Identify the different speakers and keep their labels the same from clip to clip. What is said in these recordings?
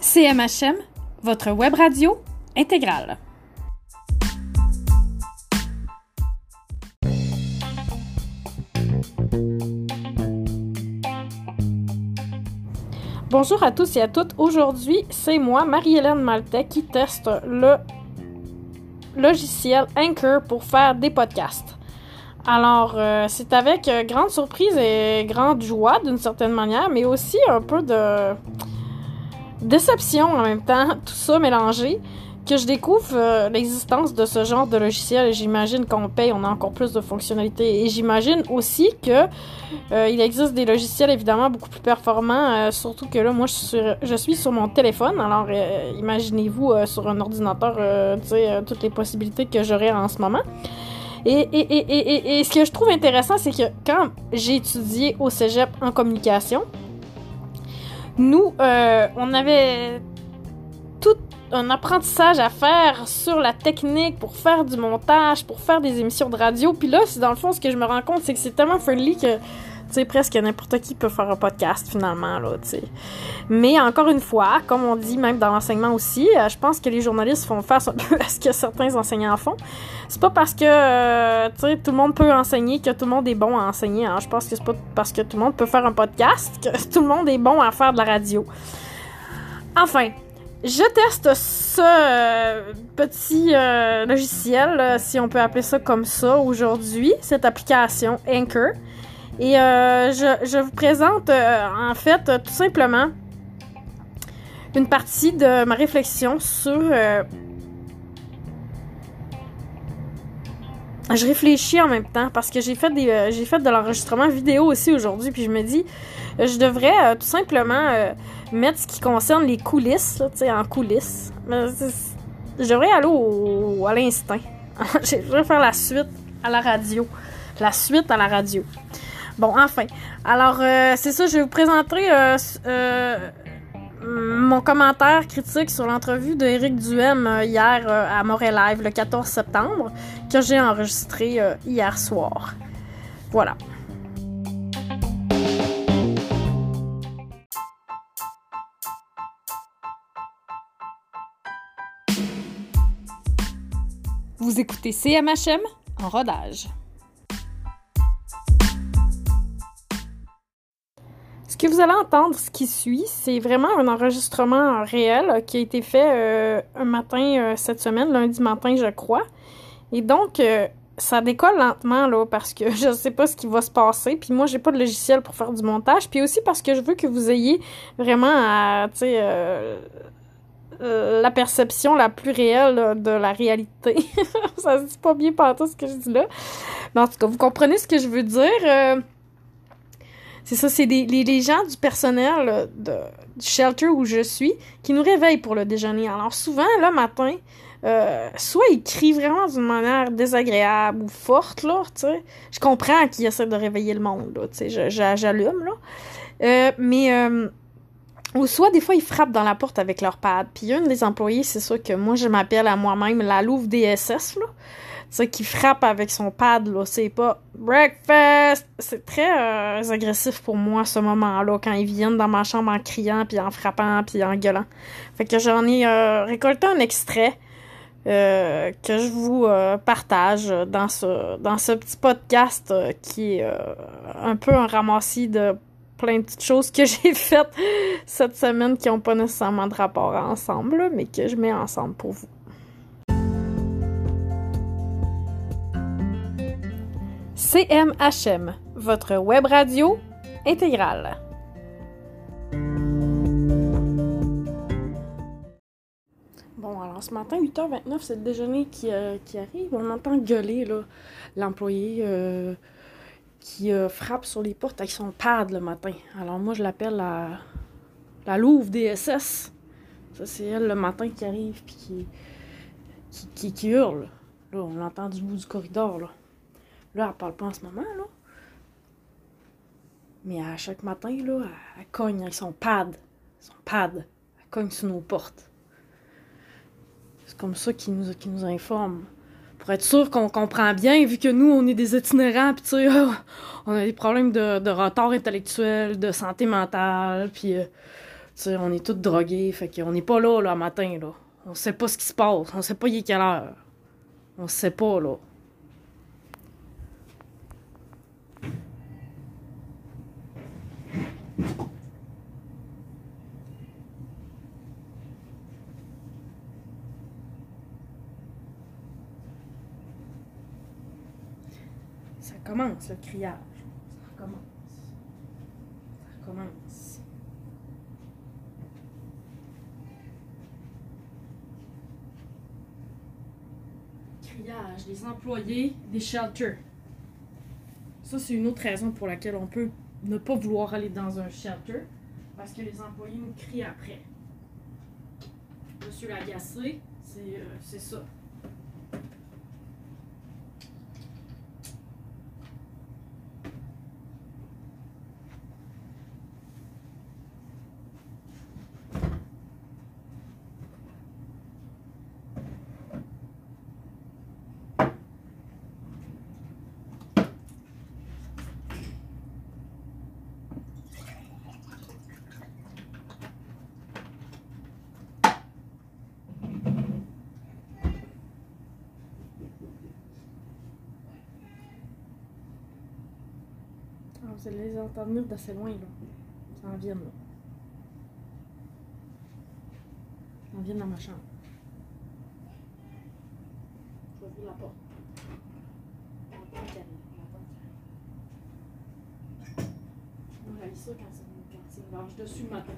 Speaker 1: CMHM, votre web radio intégrale. Bonjour à tous et à toutes. Aujourd'hui, c'est moi, Marie-Hélène Maltais, qui teste le logiciel Anchor pour faire des podcasts. Alors, euh, c'est avec euh, grande surprise et grande joie d'une certaine manière, mais aussi un peu de déception en même temps, tout ça mélangé, que je découvre euh, l'existence de ce genre de logiciel. J'imagine qu'on paye, on a encore plus de fonctionnalités. Et j'imagine aussi que euh, il existe des logiciels évidemment beaucoup plus performants, euh, surtout que là, moi, je suis sur, mon téléphone. Alors, imaginez-vous sur un ordinateur, toutes les possibilités que j'aurais en ce moment. Et, et, et, et, ce que je trouve intéressant, c'est que quand j'ai étudié au cégep en communication, nous, on avait tout un apprentissage à faire sur la technique pour faire du montage, pour faire des émissions de radio. Puis là, dans le fond, ce que je me rends compte, c'est que c'est tellement friendly que, sais, presque n'importe qui peut faire un podcast finalement, là, tu sais. Mais encore une fois, comme on dit même dans l'enseignement aussi, euh, je pense que les journalistes font face un peu à ce que certains enseignants font. C'est pas parce que, euh, tout le monde peut enseigner que tout le monde est bon à enseigner. Hein. Je pense que c'est pas parce que tout le monde peut faire un podcast que tout le monde est bon à faire de la radio. Enfin, je teste ce euh, petit logiciel, si on peut appeler ça comme ça aujourd'hui, cette application Anchor. Et je, vous présente en fait tout simplement une partie de ma réflexion sur... je réfléchis en même temps parce que j'ai fait des j'ai fait de l'enregistrement vidéo aussi aujourd'hui puis je me dis je devrais tout simplement mettre ce qui concerne les coulisses, tu sais, en coulisses. Je devrais aller au, à l'instinct. je devrais faire la suite à la radio. La suite à la radio. Bon, enfin. Alors, euh, c'est ça, je vais vous présenter euh, euh, mon commentaire critique sur l'entrevue d'Éric Duhem hier à Montréal Live, le 14 septembre, que j'ai enregistré hier soir. Voilà. Vous écoutez CMHM en rodage. Que vous allez entendre, ce qui suit, c'est vraiment un enregistrement réel qui a été fait euh, un matin euh, cette semaine, lundi matin, je crois. Et donc, euh, ça décolle lentement, là, parce que je ne sais pas ce qui va se passer. Puis moi, j'ai pas de logiciel pour faire du montage. Puis aussi parce que je veux que vous ayez vraiment tu sais, euh, la perception la plus réelle de la réalité. ça se dit pas bien tout ce que je dis là. Mais en tout cas, vous comprenez ce que je veux dire. Euh, c'est ça, c'est les, les, gens du personnel de, du shelter où je suis qui nous réveillent pour le déjeuner. Alors souvent, le matin, euh, soit ils crient vraiment d'une manière désagréable ou forte, là, tu sais. Je comprends qu'ils essaient de réveiller le monde, là, tu sais, j'allume, là. mais ou soit des fois ils frappent dans la porte avec leur pad. Puis une des employés, c'est ça que moi je m'appelle à moi-même la Louve DSS là. C'est qui frappe avec son pad là, c'est pas breakfast. C'est très euh, agressif pour moi ce moment-là quand ils viennent dans ma chambre en criant puis en frappant puis en gueulant. Fait que j'en ai euh, récolté un extrait euh, que je vous partage dans ce dans ce petit podcast qui est un peu un ramassis de plein de petites choses que j'ai faites cette semaine qui n'ont pas nécessairement de rapport ensemble, mais que je mets ensemble pour vous. CMHM, votre web radio intégrale. Bon, alors ce matin, 8h29, c'est le déjeuner qui, euh, qui, arrive. On entend gueuler l'employé. Euh, qui euh, frappe sur les portes avec son pad le matin. Alors moi, je l'appelle la, la Louve DSS. Ça, c'est elle le matin qui arrive puis qui, qui, qui, hurle. Là, on l'entend du bout du corridor. Là. Là, elle parle pas en ce moment. là. Mais à chaque matin, là, elle, cogne avec son pad. Son pad. Elle cogne sur nos portes. C'est comme ça qu'il nous, nous informe pour être sûr qu'on comprend bien, vu que nous, on est des itinérants, puis tu sais, on a des problèmes de, retard intellectuel, de santé mentale, puis euh, sais, on est tous drogués, fait qu'on n'est pas là, là, matin, là. On sait pas ce qui se passe, on sait pas il est quelle heure. On sait pas, là. Ça commence, le criage. Ça commence. Ça commence. Criage, les employés des shelters. Ça, c'est une autre raison pour laquelle on peut ne pas vouloir aller dans un shelter. Parce que les employés nous crient après. Monsieur Lagacé, c'est euh, c'est ça. Les entendre venir d'assez loin, là. Ça en vient, là. Ça en vient dans ma chambre. Je vais ouvrir la porte. La porte, la porte. On réalise ça quand c'est une lâche dessus matin.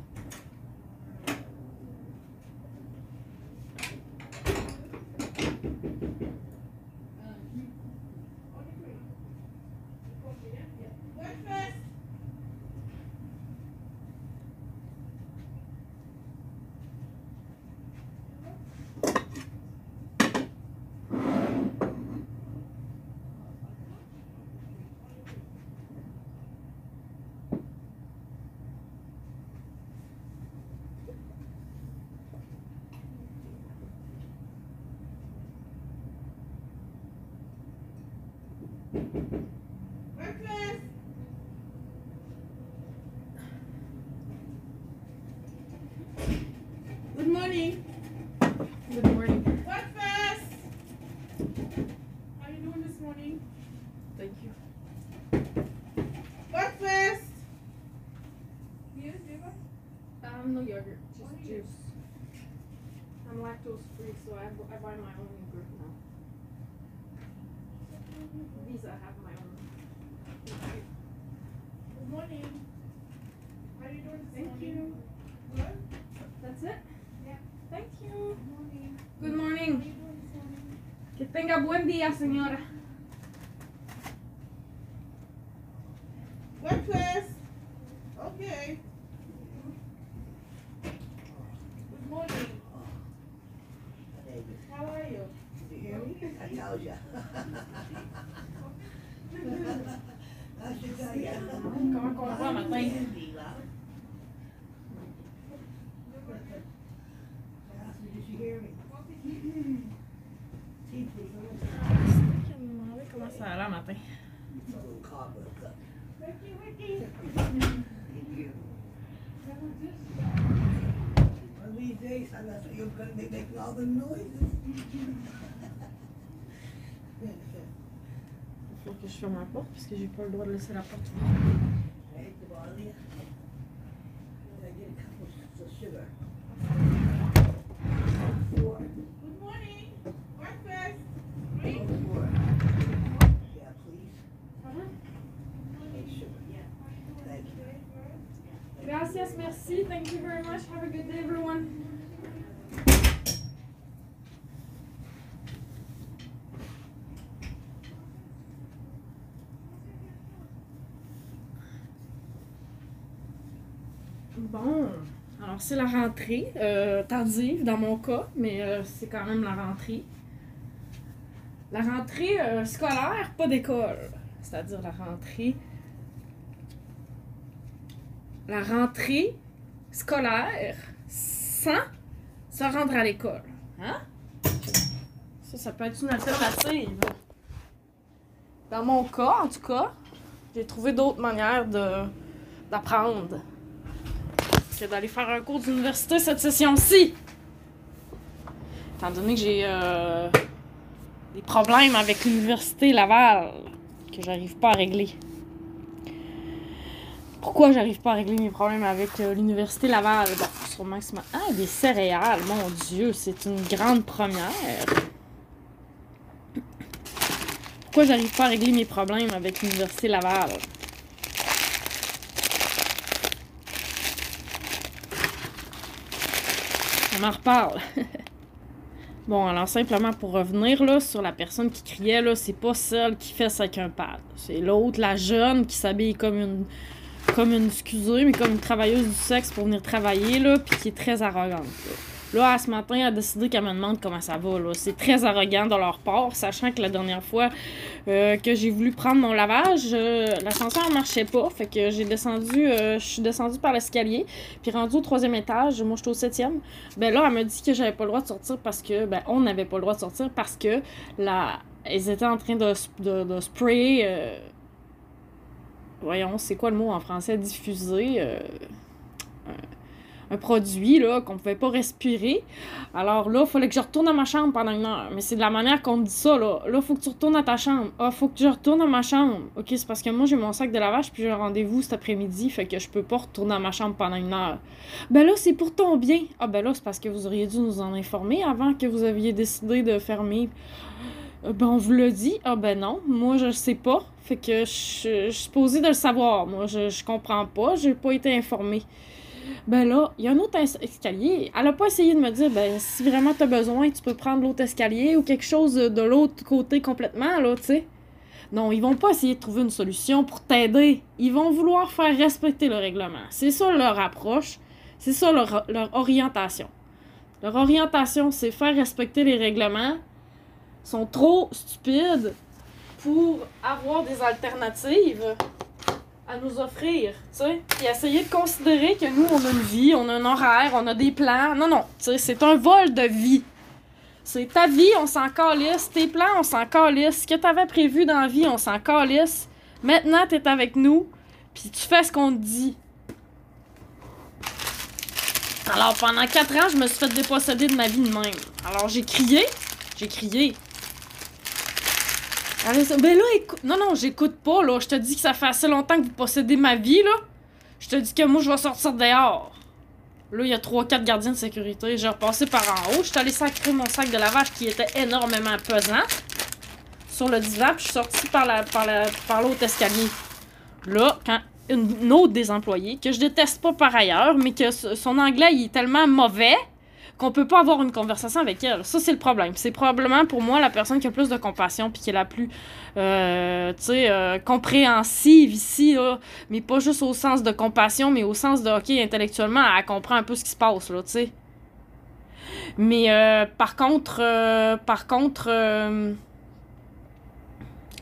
Speaker 2: Breakfast. Good morning.
Speaker 1: Good morning.
Speaker 2: Breakfast. How are you doing this morning?
Speaker 1: Thank you.
Speaker 2: Breakfast. Yes, Eva.
Speaker 1: Um, no yogurt, just juice. I'm lactose free, so I, I buy my own yogurt now. These I have my own.
Speaker 2: Good morning. How are you doing this
Speaker 1: Thank
Speaker 2: morning?
Speaker 1: you.
Speaker 2: Good.
Speaker 1: That's it?
Speaker 2: Yeah.
Speaker 1: Thank you.
Speaker 2: Good morning.
Speaker 1: Good morning? Que tenga buen día, señora. Ferme la porte parce que j'ai pas le droit de laisser la porte. Gracias, merci. Thank you very much. Have a good day, Bon, alors c'est la rentrée, euh, tardive dans mon cas, mais euh, c'est quand même la rentrée. La rentrée euh, scolaire, pas d'école. C'est-à-dire la rentrée la rentrée scolaire sans se rendre à l'école. Hein? Ça, ça peut être une alternative. Dans mon cas, en tout cas, j'ai trouvé d'autres manières d'apprendre. D'aller faire un cours d'université cette session-ci. Étant donné que j'ai euh, des problèmes avec l'université Laval que j'arrive pas à régler. Pourquoi j'arrive pas à régler mes problèmes avec euh, l'université Laval? Bon, sûrement que Ah, des céréales, mon Dieu, c'est une grande première. Pourquoi j'arrive pas à régler mes problèmes avec l'université Laval? Reparle. bon, alors simplement pour revenir là, sur la personne qui criait, là, c'est pas celle qui fait ça avec un pad. C'est l'autre, la jeune, qui s'habille comme une. Comme une, mais comme une travailleuse du sexe pour venir travailler, là, puis qui est très arrogante. Là, à ce matin, elle a décidé qu'elle me demande comment ça va. Là. C'est très arrogant de leur part, sachant que la dernière fois euh, que j'ai voulu prendre mon lavage, euh, l'ascenseur ne marchait pas. Fait que j'ai descendu, euh, je suis descendue par l'escalier. Puis rendu au troisième étage, moi j'étais au septième. Ben là, elle m'a dit que j'avais pas le droit de sortir parce que, ben, on n'avait pas le droit de sortir parce que la, ils étaient en train de, de, de sprayer. voyons, c'est quoi le mot en français? Diffuser. Un, un produit là qu'on pouvait pas respirer. Alors là, il fallait que je retourne à ma chambre pendant une heure. Mais c'est de la manière qu'on me dit ça, là. Là, faut que tu retournes à ta chambre. Ah, faut que je retourne à ma chambre. Ok, c'est parce que moi, j'ai mon sac de lavage, puis j'ai un rendez-vous cet après-midi, fait que je peux pas retourner à ma chambre pendant une heure. Ben là, c'est pour ton bien. Ah, ben là, c'est parce que vous auriez dû nous en informer avant que vous aviez décidé de fermer. Euh, Ben, on vous l'a dit. Ah, ben non. Moi, je sais pas. Fait que je, je suis supposée de le savoir. Moi, je, je comprends pas. J'ai pas été informée. Ben là, il y a un autre es- escalier. Elle a pas essayé de me dire, ben, si vraiment t'as besoin, tu peux prendre l'autre escalier ou quelque chose de l'autre côté complètement, là, tu sais. Non, ils vont pas essayer de trouver une solution pour t'aider. Ils vont vouloir faire respecter le règlement. C'est ça leur approche. C'est ça leur, leur orientation. Leur orientation, c'est faire respecter les règlements. Ils sont trop stupides pour avoir des alternatives à nous offrir, tu sais. Puis essayer de considérer que nous, on a une vie, on a un horaire, on a des plans. Non, non, tu sais, c'est un vol de vie. C'est ta vie, on s'en calisse. Tes plans, on s'en calisse. Ce que t'avais prévu dans la vie, on s'en calisse. Maintenant, t'es avec nous, puis tu fais ce qu'on te dit. Alors, pendant quatre ans, je me suis fait déposséder de ma vie de même. Alors, j'ai crié. J'ai crié. Allez, ça- Ben là, écoute. Non, non, j'écoute pas, là. Je te dis que ça fait assez longtemps que vous possédez ma vie, là. Je te dis que moi, je vais sortir dehors. Là, il y a 3-4 gardiens de sécurité. J'ai repassé par en haut. Je suis allée sacrer mon sac de lavage qui était énormément pesant sur le divan. Puis je suis sortie par la, par la, par l'autre escalier. Là, quand une, une autre des employés, que je déteste pas par ailleurs, mais que son anglais il est tellement mauvais qu'on peut pas avoir une conversation avec elle. Ça, c'est le problème. C'est probablement pour moi la personne qui a plus de compassion puis qui est la plus, euh, tu sais, euh, compréhensive ici, là. Mais pas juste au sens de compassion, mais au sens de, OK, intellectuellement, elle comprend un peu ce qui se passe, là, tu sais. Mais euh, par contre, euh, par contre, euh,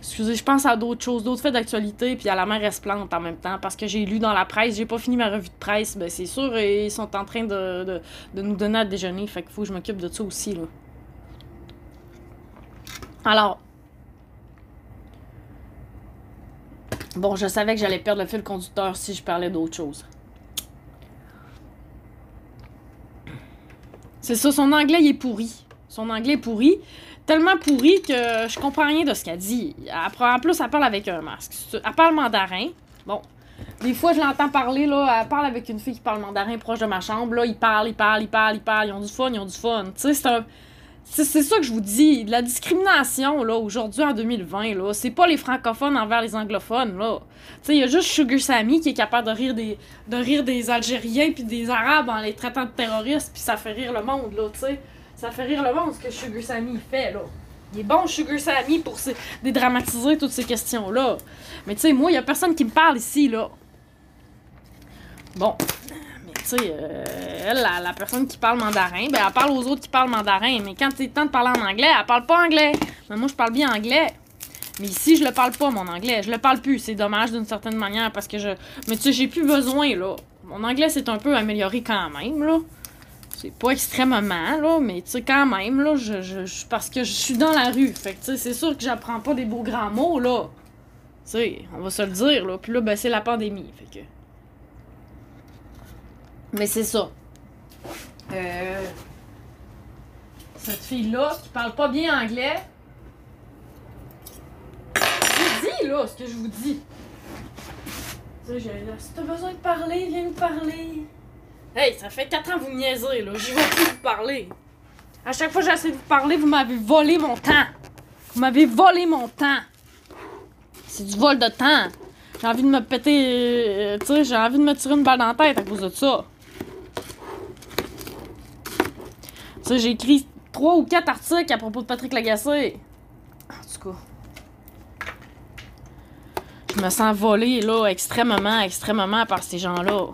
Speaker 1: excusez, je pense à d'autres choses, d'autres faits d'actualité, puis à la mer Esplante en même temps, parce que j'ai lu dans la presse, j'ai pas fini ma revue de presse, ben c'est sûr, et ils sont en train de, de, de nous donner à déjeuner, fait qu'il faut que je m'occupe de ça aussi, là. Alors, bon, je savais que j'allais perdre le fil conducteur si je parlais d'autre chose. C'est ça, son anglais, il est pourri. Son anglais est pourri. Tellement pourri que je comprends rien de ce qu'elle dit. En plus, elle parle avec un masque. Elle parle mandarin. Bon. Des fois, je l'entends parler, là. Elle parle avec une fille qui parle mandarin proche de ma chambre. Là, ils parlent, ils parlent, ils parlent, ils parlent. Ils ont du fun, ils ont du fun. Tu sais, c'est un. C'est ça que je vous dis. La discrimination, là, aujourd'hui, en 2020, là, c'est pas les francophones envers les anglophones, là. Tu sais, il y a juste Sugar Sammy qui est capable de rire des, de rire des Algériens puis des Arabes en les traitant de terroristes, puis ça fait rire le monde, là, tu sais. Ça fait rire le monde ce que Sugar Sammy fait, là. Il est bon, Sugar Sammy, pour se- dédramatiser toutes ces questions-là. Mais tu sais, moi, il y a personne qui me parle ici, là. Bon. Mais tu sais, euh, la, personne qui parle mandarin, ben, elle parle aux autres qui parlent mandarin. Mais quand c'est temps de parler en anglais, elle parle pas anglais. Mais moi, je parle bien anglais. Mais ici, je le parle pas, mon anglais. Je le parle plus. C'est dommage d'une certaine manière parce que je. Mais tu sais, j'ai plus besoin, là. Mon anglais s'est un peu amélioré quand même, là. C'est pas extrêmement, là, mais tu sais, quand même, là, je, parce que je suis dans la rue. Fait que, tu sais, c'est sûr que j'apprends pas des beaux grands mots, là. Tu sais, on va se le dire, là. Puis là, ben, c'est la pandémie, fait que. Mais c'est ça. Euh, cette fille-là qui parle pas bien anglais. Je dis là ce que je vous dis. Tu sais, j'ai- si t'as besoin de parler, viens nous parler. Hey, ça fait 4 ans que vous niaisez là, j'y vais plus vous parler. À chaque fois que j'essaie de vous parler, vous m'avez volé mon temps. Vous m'avez volé mon temps. C'est du vol de temps. J'ai envie de me péter. euh, tu sais, j'ai envie de me tirer une balle dans la tête à cause de ça. Tu sais, j'ai écrit trois ou quatre articles à propos de Patrick Lagacé. En tout cas. Je me sens volée, là, extrêmement, extrêmement par ces gens-là.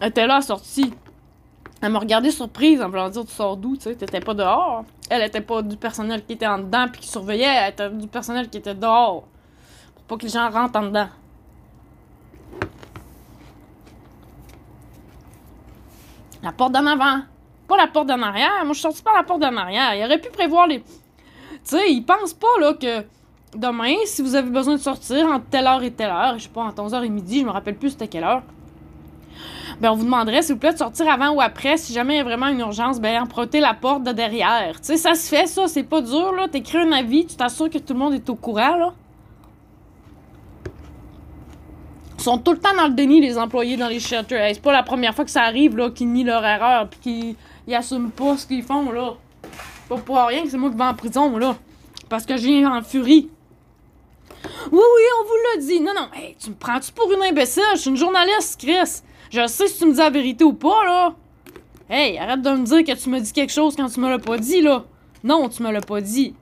Speaker 1: Elle était là, sortie. Elle m'a regardé surprise en voulant dire Tu sors d'où, tu sais, t'étais pas dehors. Elle était pas du personnel qui était en dedans puis qui surveillait, elle était du personnel qui était dehors. Pour pas que les gens rentrent en dedans. La porte d'en avant. Pas la porte d'en arrière. Moi, je suis sortie par la porte d'en arrière. Il aurait pu prévoir les. Tu sais, ils pensent pas, là, que demain, si vous avez besoin de sortir entre telle heure et telle heure, je sais pas, entre 11h et midi, je me rappelle plus c'était quelle heure, ben on vous demanderait, s'il vous plaît, de sortir avant ou après. Si jamais il y a vraiment une urgence, ben empruntez la porte de derrière. Tu sais, ça se fait, ça. C'est pas dur, là. T'écris un avis, tu t'assures que tout le monde est au courant, là. Ils sont tout le temps dans le déni, les employés dans les shelters. C'est pas la première fois que ça arrive, là, qu'ils nient leur erreur puis qu'ils ils assument pas ce qu'ils font, là. Pas pour rien que c'est moi qui vais en prison, là. Parce que viens en furie. Oui, oui, on vous l'a dit. Non, non. Hey, tu me prends-tu pour une imbécile? Je suis une journaliste, Chris. Je sais si tu me dis la vérité ou pas, là. Hey, arrête de me dire que tu me dis quelque chose quand tu me l'as pas dit, là. Non, tu me l'as pas dit.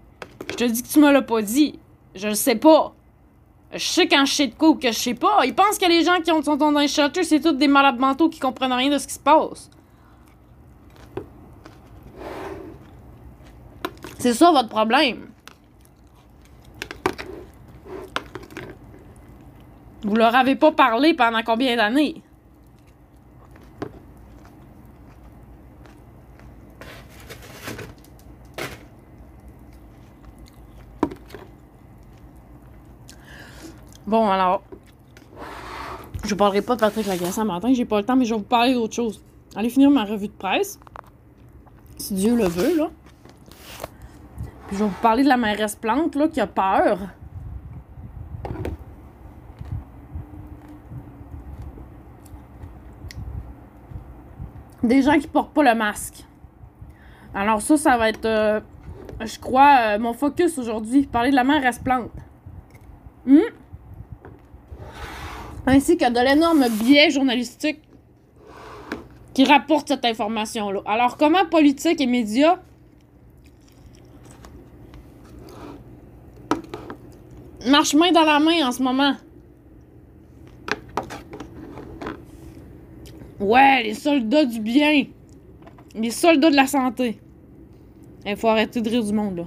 Speaker 1: Je te dis que tu me l'as pas dit. Je le sais pas. Je sais quand je sais de quoi ou que je sais pas. Ils pensent que les gens qui ont- sont dans les c'est tous des malades mentaux qui comprennent rien de ce qui se passe. C'est ça votre problème. Vous leur avez pas parlé pendant combien d'années? Bon, alors. Je parlerai pas de Patrick Lagacé matin, j'ai pas le temps, mais je vais vous parler d'autre chose. Allez finir ma revue de presse. Si Dieu le veut, là. Puis je vais vous parler de la mairesse Plante, là, qui a peur. Des gens qui portent pas le masque. Alors ça, ça va être, euh, je crois, euh, mon focus aujourd'hui. Parler de la mairesse Plante. Hmm? Ainsi que de l'énorme biais journalistique qui rapporte cette information-là. Alors, comment politique et médias marchent main dans la main en ce moment? Ouais, les soldats du bien. Les soldats de la santé. Il faut arrêter de rire du monde, là.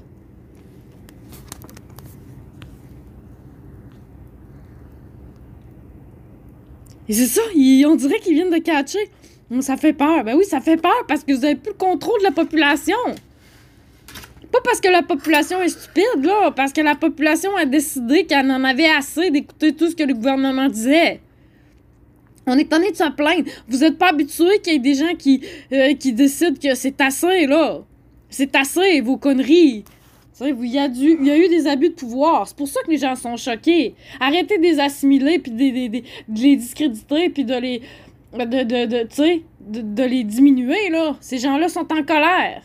Speaker 1: Et c'est ça, on dirait qu'ils viennent de catcher. Ça fait peur. Ben oui, ça fait peur parce que vous avez plus le contrôle de la population. Pas parce que la population est stupide, là. Parce que la population a décidé qu'elle en avait assez d'écouter tout ce que le gouvernement disait. On est tanné de se plaindre. Vous êtes pas habitué qu'il y ait des gens qui, euh, qui décident que c'est assez, là. C'est assez, vos conneries. Il y, a eu des abus de pouvoir. C'est pour ça que les gens sont choqués. Arrêtez de les assimiler, puis de, les discréditer, puis de les. Diminuer, là. Ces gens-là sont en colère.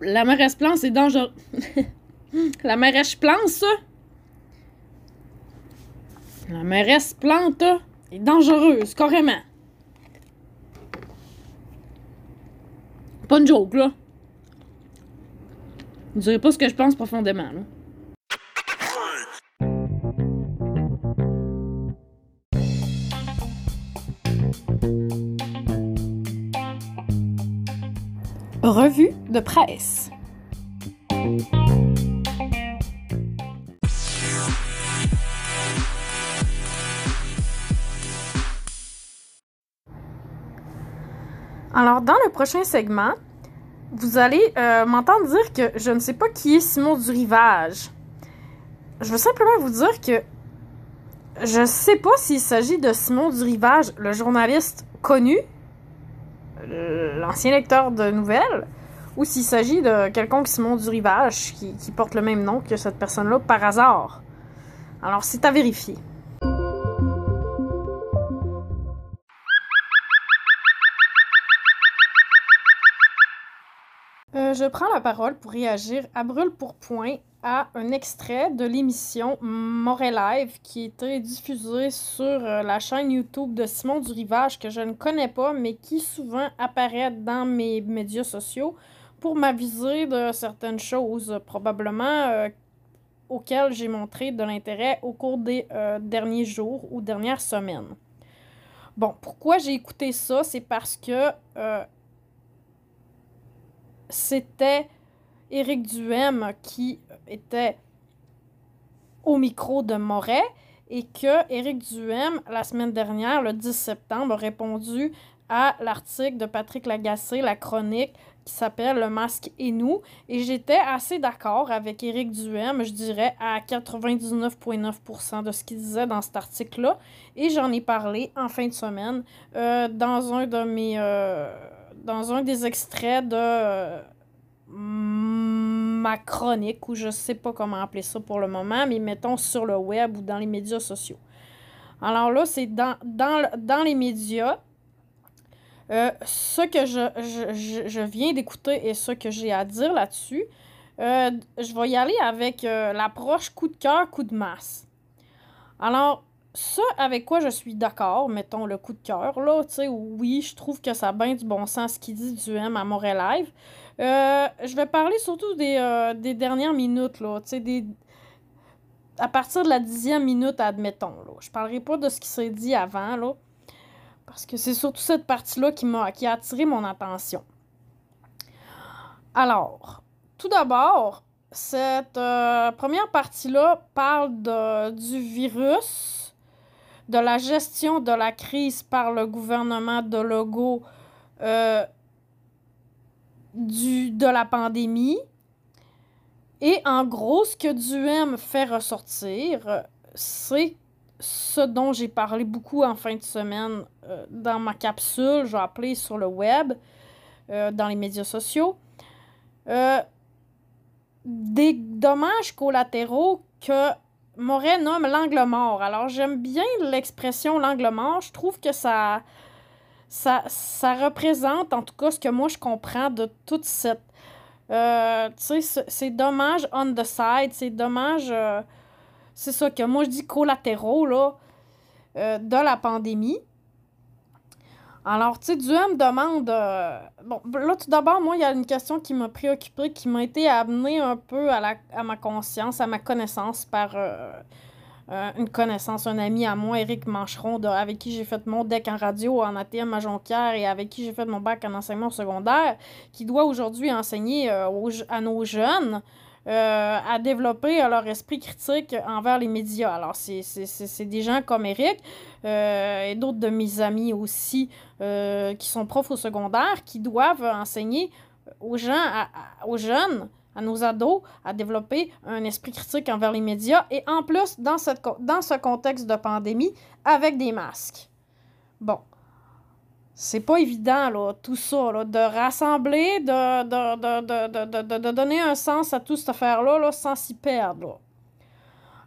Speaker 1: La mairesse Plante, c'est dangereux. la mairesse Plante, ça. La mairesse Plante, est dangereuse, carrément. Pas une joke, là. Vous direz pas ce que je pense profondément, là. Revue de presse. Alors, dans le prochain segment, vous allez euh, m'entendre dire que je ne sais pas qui est Simon du Rivage. Je veux simplement vous dire que je ne sais pas s'il s'agit de Simon du Rivage, le journaliste connu, l'ancien lecteur de nouvelles, ou s'il s'agit de quelqu'un Simon du Rivage qui, qui porte le même nom que cette personne-là par hasard. Alors, c'est à vérifier. Euh, je prends la parole pour réagir à brûle pour point à un extrait de l'émission Moray Live qui était diffusée sur euh, la chaîne YouTube de Simon du Rivage que je ne connais pas mais qui souvent apparaît dans mes médias sociaux pour m'aviser de certaines choses probablement euh, auxquelles j'ai montré de l'intérêt au cours des derniers jours ou dernières semaines. Bon, pourquoi j'ai écouté ça? C'est parce que c'était Éric Duhem qui était au micro de Moret et que Éric Duhem, la semaine dernière, le 10 septembre, a répondu à l'article de Patrick Lagacé, la chronique qui s'appelle Le masque et nous. Et j'étais assez d'accord avec Éric Duhem, je dirais à 99,9% de ce qu'il disait dans cet article-là. Et j'en ai parlé en fin de semaine euh, dans un de mes. Euh, dans un des extraits de euh, ma chronique, ou je sais pas comment appeler ça pour le moment, mais mettons sur le web ou dans les médias sociaux. Alors là, c'est dans, dans, les médias. Euh, ce que je, je, viens d'écouter et ce que j'ai à dire là-dessus, euh, je vais y aller avec l'approche coup de cœur, coup de masse. Alors, ça avec quoi je suis d'accord, mettons le coup de cœur, là, tu sais, oui, je trouve que ça a bien du bon sens ce qu'il dit du M à Montréal Live. Euh, je vais parler surtout des, euh, des dernières minutes, là, tu sais, des... À partir de la dixième minute, admettons, là. Je parlerai pas de ce qui s'est dit avant, là, parce que c'est surtout cette partie-là qui qui a attiré mon attention. Alors, tout d'abord, cette euh, première partie-là parle de, du virus, de la gestion de la crise par le gouvernement de Legault euh, du, de la pandémie. Et en gros, ce que Duhem fait ressortir, c'est ce dont j'ai parlé beaucoup en fin de semaine euh, dans ma capsule, je vais appeler sur le web, euh, dans les médias sociaux. des dommages collatéraux que Moret nomme l'angle mort. Alors, j'aime bien l'expression l'angle mort. Je trouve que ça, ça, ça représente, en tout cas, ce que moi je comprends de toute cette. Euh, tu sais, c'est dommage on the side, c'est dommage. Euh, c'est ça que moi je dis collatéraux, là, euh, de la pandémie. Alors, tu sais, Duhem demande. Euh, bon, là, tout d'abord, moi, il y a une question qui m'a préoccupée, qui m'a été amenée un peu à, ma conscience, à ma connaissance par euh, euh, une connaissance, un ami à moi, Éric Mancheron, avec qui j'ai fait mon deck en radio en ATM à Jonquière et avec qui j'ai fait mon bac en enseignement secondaire, qui doit aujourd'hui enseigner à nos jeunes. À développer leur esprit critique envers les médias. Alors, c'est des gens comme Eric et d'autres de mes amis aussi euh, qui sont profs au secondaire, qui doivent enseigner aux gens, aux jeunes, à nos ados, à développer un esprit critique envers les médias et en plus dans, cette, dans ce contexte de pandémie avec des masques. Bon. C'est pas évident, là, tout ça, de rassembler, de, de, donner un sens à toute cette affaire-là là, sans s'y perdre.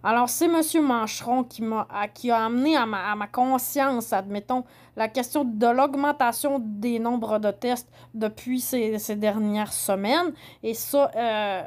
Speaker 1: Alors, c'est M. Mancheron qui m'a a amené à ma, conscience, admettons, la question de l'augmentation des nombres de tests depuis ces, ces dernières semaines. Et ça, euh,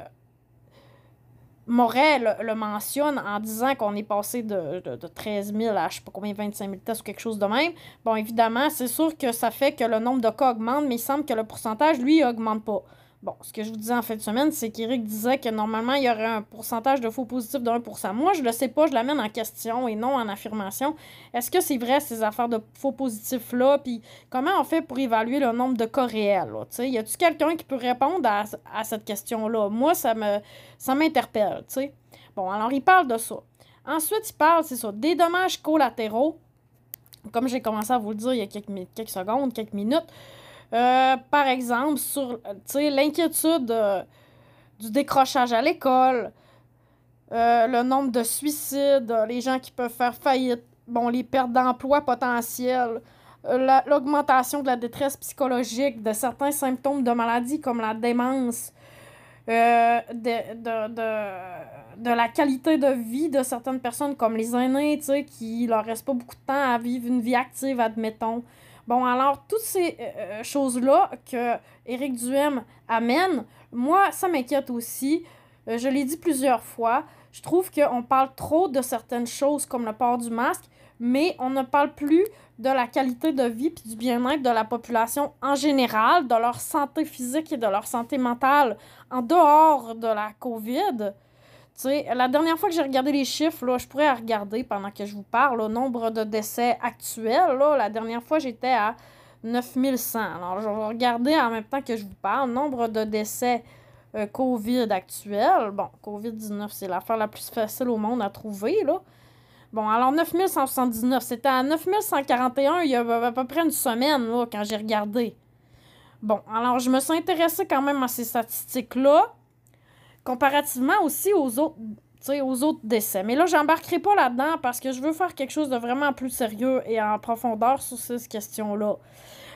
Speaker 1: Morel le, mentionne en disant qu'on est passé de, de, de, 13 000 à je sais pas combien, 25 000 tests ou quelque chose de même. Bon, évidemment, c'est sûr que ça fait que le nombre de cas augmente, mais il semble que le pourcentage, lui, augmente pas. Bon, ce que je vous disais en fin de semaine, c'est qu'Éric disait que normalement, il y aurait un pourcentage de faux positifs de 1% Moi, je ne le sais pas, je l'amène en question et non en affirmation. Est-ce que c'est vrai, ces affaires de faux positifs-là? Puis comment on fait pour évaluer le nombre de cas réels? Là, y a-t-il quelqu'un qui peut répondre à, à cette question-là? Moi, ça me ça m'interpelle. Bon, alors, il parle de ça. Ensuite, il parle, c'est ça, des dommages collatéraux. Comme j'ai commencé à vous le dire il y a quelques, quelques secondes, quelques minutes. Euh, par exemple, sur l'inquiétude euh, du décrochage à l'école, euh, le nombre de suicides, les gens qui peuvent faire faillite, bon, les pertes d'emploi potentielles, l'augmentation de la détresse psychologique, de certains symptômes de maladie comme la démence, de, de, de, de, la qualité de vie de certaines personnes comme les aînés, qui leur reste pas beaucoup de temps à vivre une vie active, admettons. Bon, alors, toutes ces euh, choses-là que Éric Duhem amène, moi, ça m'inquiète aussi. Euh, je l'ai dit plusieurs fois. Je trouve qu'on parle trop de certaines choses comme le port du masque, mais on ne parle plus de la qualité de vie et du bien-être de la population en général, de leur santé physique et de leur santé mentale en dehors de la COVID sais, la dernière fois que j'ai regardé les chiffres, je pourrais regarder pendant que je vous parle, le nombre de décès actuels. La dernière fois, j'étais à 9100. Alors, je vais regarder en même temps que je vous parle, nombre de décès euh, COVID actuels. Bon, COVID-19, c'est l'affaire la plus facile au monde à trouver, là. Bon, alors 9179, c'était à 9141 il y a à peu près une semaine, quand j'ai regardé. Bon, alors je me suis intéressée quand même à ces statistiques-là comparativement aussi aux autres, aux autres décès. Mais là, j'embarquerai pas là-dedans parce que je veux faire quelque chose de vraiment plus sérieux et en profondeur sur ces questions-là.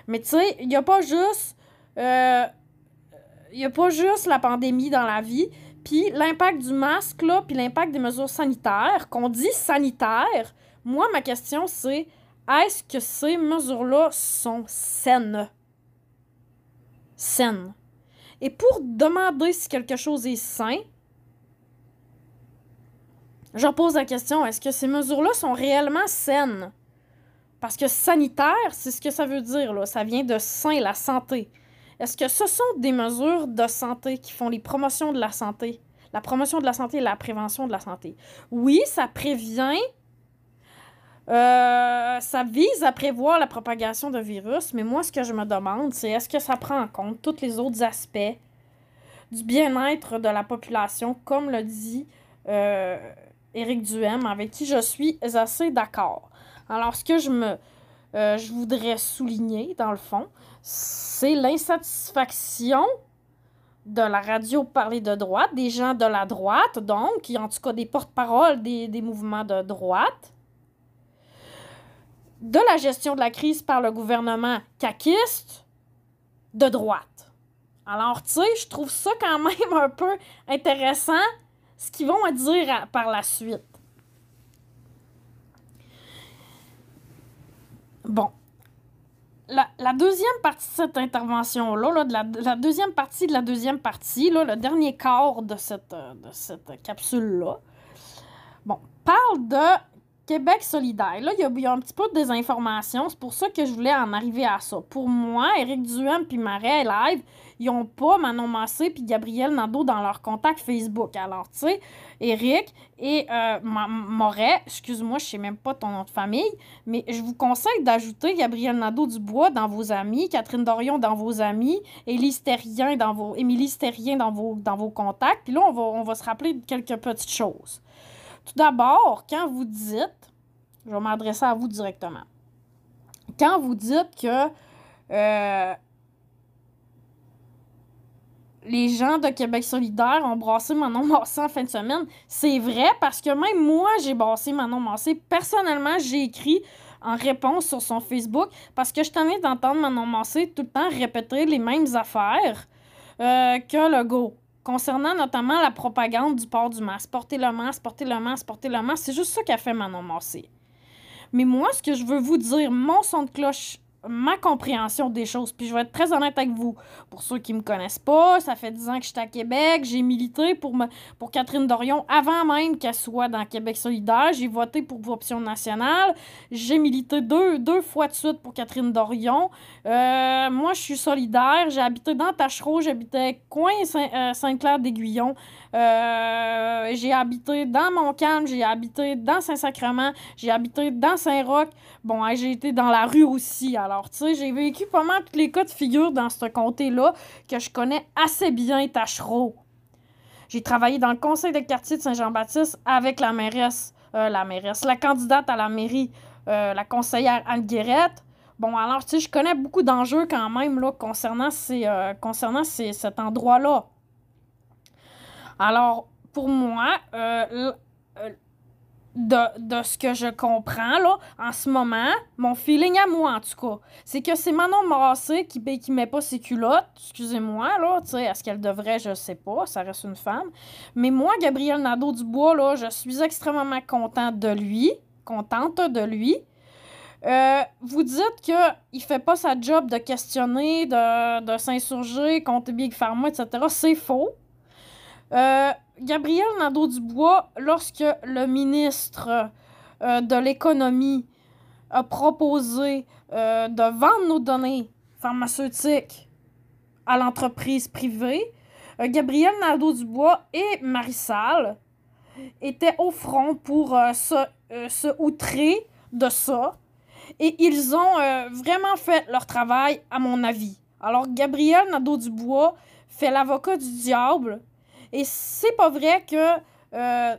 Speaker 1: Mais tu sais, il n'y a pas juste. Euh, a pas juste la pandémie dans la vie, puis l'impact du masque, là, puis l'impact des mesures sanitaires, qu'on dit sanitaires. Moi, ma question, c'est est-ce que ces mesures-là sont saines? Saines. Et pour demander si quelque chose est sain, je pose la question, est-ce que ces mesures-là sont réellement saines? Parce que sanitaire, c'est ce que ça veut dire, là. Ça vient de sain, la santé. Est-ce que ce sont des mesures de santé qui font les promotions de la santé? La promotion de la santé et la prévention de la santé. Oui, ça prévient euh, ça vise à prévoir la propagation de virus, mais moi, ce que je me demande, c'est est-ce que ça prend en compte tous les autres aspects du bien-être de la population, comme le dit euh, Éric Duhem, avec qui je suis assez d'accord. Alors, ce que je me euh, je voudrais souligner, dans le fond, c'est l'insatisfaction de la radio parler de droite, des gens de la droite, donc, qui en tout cas des porte-paroles des, des mouvements de droite, de la gestion de la crise par le gouvernement caquiste de droite. Alors, tu sais, je trouve ça quand même un peu intéressant ce qu'ils vont dire par la suite. Bon. La, deuxième partie de cette intervention-là, la, la, deuxième partie de la deuxième partie, là, le dernier quart de cette, de cette capsule-là, bon, parle de Québec solidaire. Là, il y, a un petit peu de désinformation. C'est pour ça que je voulais en arriver à ça. Pour moi, Éric Duhem puis Marais Live, ils n'ont pas Manon Massé puis Gabriel Nadeau dans leur contact Facebook. Alors, tu sais, Éric et euh, Moret, excuse-moi, je sais même pas ton nom de famille, mais je vous conseille d'ajouter Gabriel Nadeau-Dubois dans vos amis, Catherine Dorion dans vos amis, Élie dans vos, Émilie Stérien dans vos, dans vos contacts. Puis là, on va, on va se rappeler de quelques petites choses. Tout d'abord, quand vous dites, je vais m'adresser à vous directement, quand vous dites que euh, les gens de Québec solidaire ont brassé Manon Massé en fin de semaine, c'est vrai parce que même moi, j'ai brassé Manon Massé. Personnellement, j'ai écrit en réponse sur son Facebook parce que je tenais d'entendre Manon Massé tout le temps répéter les mêmes affaires euh, que le go concernant notamment la propagande du port du masque. Porter le masque, porter le masque, porter le masque, c'est juste ça qu'a fait Manon Massé. Mais moi, ce que je veux vous dire, mon son de cloche ma compréhension des choses. Puis je vais être très honnête avec vous. Pour ceux qui me connaissent pas, ça fait 10 ans que je suis à Québec. J'ai milité pour, pour Catherine Dorion avant même qu'elle soit dans Québec solidaire. J'ai voté pour Option nationale. J'ai milité deux, fois de suite pour Catherine Dorion. Euh, moi, je suis solidaire. J'ai habité dans Tachereau. J'habitais coin euh, Saint-Clair-d'Aiguillon. Euh, j'ai habité dans Montcalm, j'ai habité dans Saint-Sacrement, j'ai habité dans Saint-Roch. Bon, j'ai été dans la rue aussi. Alors, tu sais, j'ai vécu pas mal tous les cas de figure dans ce comté-là que je connais assez bien, Tachereau. J'ai travaillé dans le conseil de quartier de Saint-Jean-Baptiste avec la mairesse, euh, la mairesse, la candidate à la mairie, euh, la conseillère Anne Guérette. Bon, alors, tu sais, je connais beaucoup d'enjeux quand même, là, concernant, ces, euh, concernant ces, cet endroit-là. Alors, pour moi, de, de ce que je comprends, là, en ce moment, mon feeling à moi, en tout cas, c'est que c'est Manon Massé qui, ben, qui met pas ses culottes, excusez-moi, là, tu sais, est-ce qu'elle devrait, je sais pas, ça reste une femme. Mais moi, Gabriel Nadeau-Dubois, là, je suis extrêmement contente de lui, contente de lui. Euh, vous dites qu'il fait pas sa job de questionner, de, de s'insurger contre Big Pharma, etc. C'est faux. Euh, Gabriel Nadeau-Dubois, lorsque le ministre euh, de l'Économie a proposé euh, de vendre nos données pharmaceutiques à l'entreprise privée, euh, Gabriel Nadeau-Dubois et Marissal étaient au front pour se, se outrer de ça. Et ils ont vraiment fait leur travail, à mon avis. Alors, Gabriel Nadeau-Dubois fait l'avocat du diable. Et c'est pas vrai que, euh,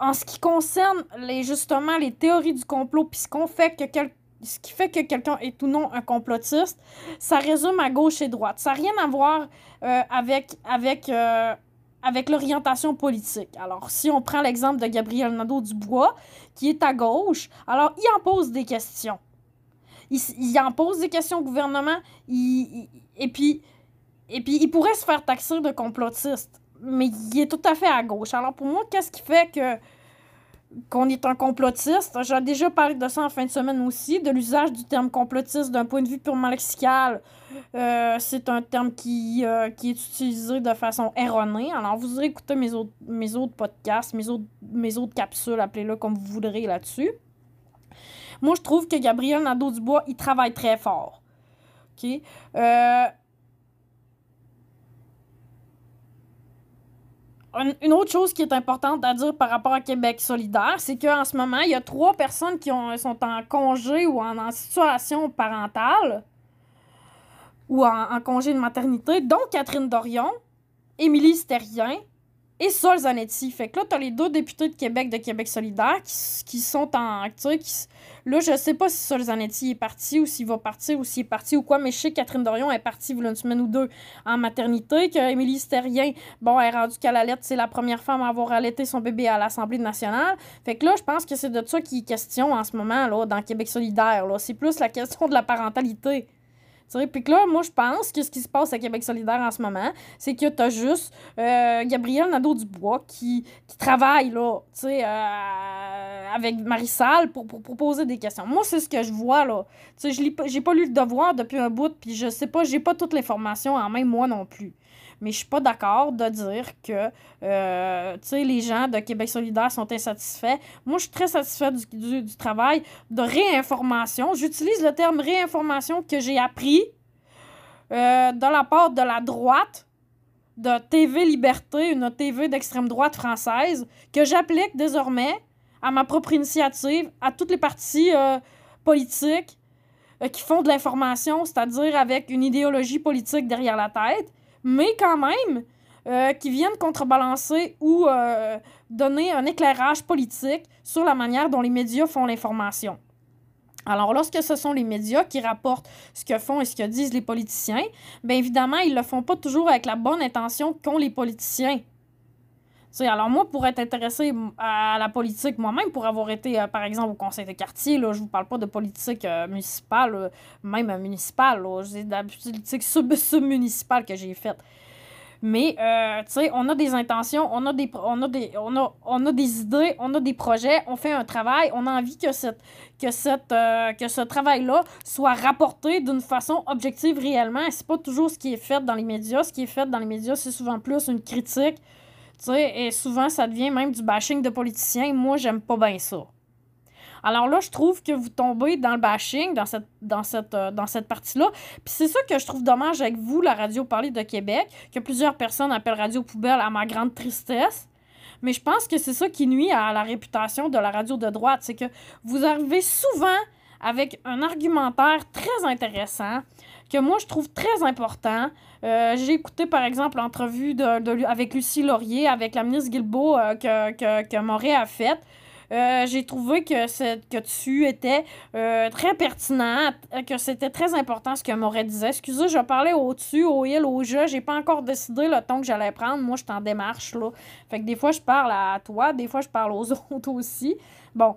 Speaker 1: en ce qui concerne les, justement les théories du complot, puis ce, qu'on fait que quel- ce qui fait que quelqu'un est ou non un complotiste, ça résume à gauche et droite. Ça n'a rien à voir euh, avec, avec, euh, avec l'orientation politique. Alors, si on prend l'exemple de Gabriel Nadeau-Dubois, qui est à gauche, alors il en pose des questions. Il, il en pose des questions au gouvernement, il- et, puis, et puis il pourrait se faire taxer de complotiste, mais il est tout à fait à gauche. Alors pour moi, qu'est-ce qui fait que qu'on est un complotiste? J'ai déjà parlé de ça en fin de semaine aussi, de l'usage du terme complotiste d'un point de vue purement lexical. Euh, c'est un terme qui, euh, qui est utilisé de façon erronée. Alors, vous aurez écouté mes autres, mes autres podcasts, mes autres, mes autres capsules, appelez-le comme vous voudrez là-dessus. Moi, je trouve que Gabriel Nadeau-Dubois, il travaille très fort. OK? Euh, une- autre chose qui est importante à dire par rapport à Québec solidaire, c'est qu'en ce moment, il y a trois personnes qui ont- sont en congé ou en, en situation parentale ou en, en congé de maternité, dont Catherine Dorion, Émilie Stérien et Sol Zanetti. Fait que là, t'as les deux députés de Québec de Québec solidaire qui, sont en... Là, je sais pas si Sol Zanetti est parti ou s'il va partir ou s'il est parti ou quoi, mais je sais que Catherine Dorion est partie a une semaine ou deux en maternité, que Émilie Stérien, bon, elle est rendue qu'à la lettre, c'est la première femme à avoir allaité son bébé à l'Assemblée nationale. Fait que là, je pense que c'est de ça qui est question en ce moment, là, dans Québec solidaire, là. C'est plus la question de la parentalité. Puis que là, moi, je pense que ce qui se passe à Québec solidaire en ce moment, c'est que t'as juste euh, Gabriel Nadeau-Dubois qui, qui travaille, là, tu sais, euh, avec Marissal pour, pour, pour poser des questions. Moi, c'est ce que je vois, là. Tu sais, je lis pas- j'ai pas lu le devoir depuis un bout, puis je sais pas, j'ai pas toute l'information en main, moi non plus. Mais je suis pas d'accord de dire que, euh, les gens de Québec solidaire sont insatisfaits. Moi, je suis très satisfait du, du, du travail de réinformation. J'utilise le terme réinformation que j'ai appris euh, de la part de la droite de TV Liberté, une TV d'extrême droite française, que j'applique désormais à ma propre initiative, à toutes les partis euh, politiques euh, qui font de l'information, c'est-à-dire avec une idéologie politique derrière la tête, mais quand même euh, qui viennent contrebalancer ou euh, donner un éclairage politique sur la manière dont les médias font l'information. Alors, lorsque ce sont les médias qui rapportent ce que font et ce que disent les politiciens, bien évidemment, ils le font pas toujours avec la bonne intention qu'ont les politiciens. Alors moi, pour être intéressé à la politique moi-même, pour avoir été, euh, par exemple, au conseil de quartier, là, je vous parle pas de politique euh, municipale, là, même euh, municipale, j'ai de la politique sub- sub-municipale que j'ai faite. Mais, euh, tu sais, on a des intentions, on a des, on, a des, on, a, on a des idées, on a des projets, on fait un travail, on a envie que, cette, que, cette, euh, que ce travail-là soit rapporté d'une façon objective réellement. C'est pas toujours ce qui est fait dans les médias. Ce qui est fait dans les médias, c'est souvent plus une critique, et souvent, ça devient même du bashing de politiciens. Moi, j'aime pas bien ça. Alors là, je trouve que vous tombez dans le bashing, dans cette, dans cette, euh, dans cette partie-là. Puis c'est ça que je trouve dommage avec vous, la Radio Parler de Québec, que plusieurs personnes appellent Radio Poubelle à ma grande tristesse. Mais je pense que c'est ça qui nuit à la réputation de la radio de droite. C'est que vous arrivez souvent avec un argumentaire très intéressant que moi je trouve très important. Euh, J'ai écouté par exemple l'entrevue avec Lucie Laurier, avec la ministre Guilbeault euh, que, que, a faite. Euh, j'ai trouvé que, que tu étais très pertinent, que c'était très important ce que Moret disait. Excusez, je parlais au-dessus, au il, au je. J'ai pas encore décidé le ton que j'allais prendre. Moi, je suis en démarche, là. Fait que des fois, je parle à toi, des fois, je parle aux autres aussi. Bon.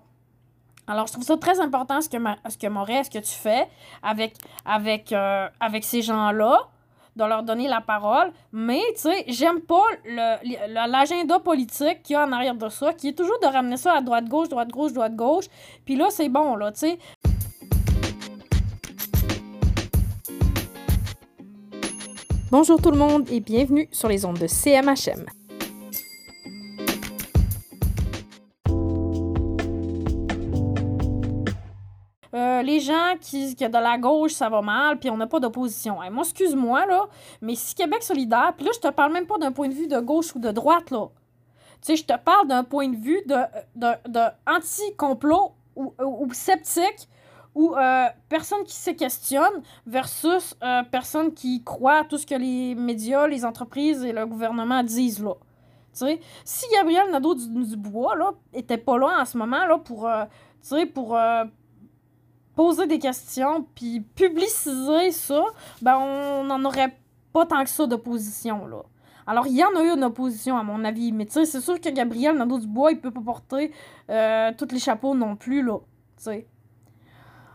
Speaker 1: Alors, je trouve ça très important ce que, ma- ce que Moret, ce que tu fais avec, avec, euh, avec ces gens-là de leur donner la parole. Mais, tu sais, j'aime pas l'agenda politique qu'il y a en arrière de ça, qui est toujours de ramener ça à droite-gauche, droite-gauche, droite-gauche. Puis là, c'est bon, là, tu sais. Bonjour tout le monde et bienvenue sur les ondes de CMHM. Euh, les gens qui, que de la gauche, ça va mal, puis on n'a pas d'opposition. Moi, excuse-moi, là, mais si Québec solidaire, puis là, je te parle même pas d'un point de vue de gauche ou de droite, là. Tu sais, je te parle d'un point de vue anti-complot ou, ou, sceptique ou euh, personne qui se questionne versus euh, personne qui croit à tout ce que les médias, les entreprises et le gouvernement disent, là. Si Gabriel Nadeau-Dubois, là, était pas là en ce moment, pour, poser des questions puis publiciser ça, ben on n'en aurait pas tant que ça d'opposition, là. Alors, il y en a eu une opposition, à mon avis, mais tu sais, c'est sûr que Gabriel Nadeau-Dubois, il peut pas porter euh, tous les chapeaux non plus, là, tu sais.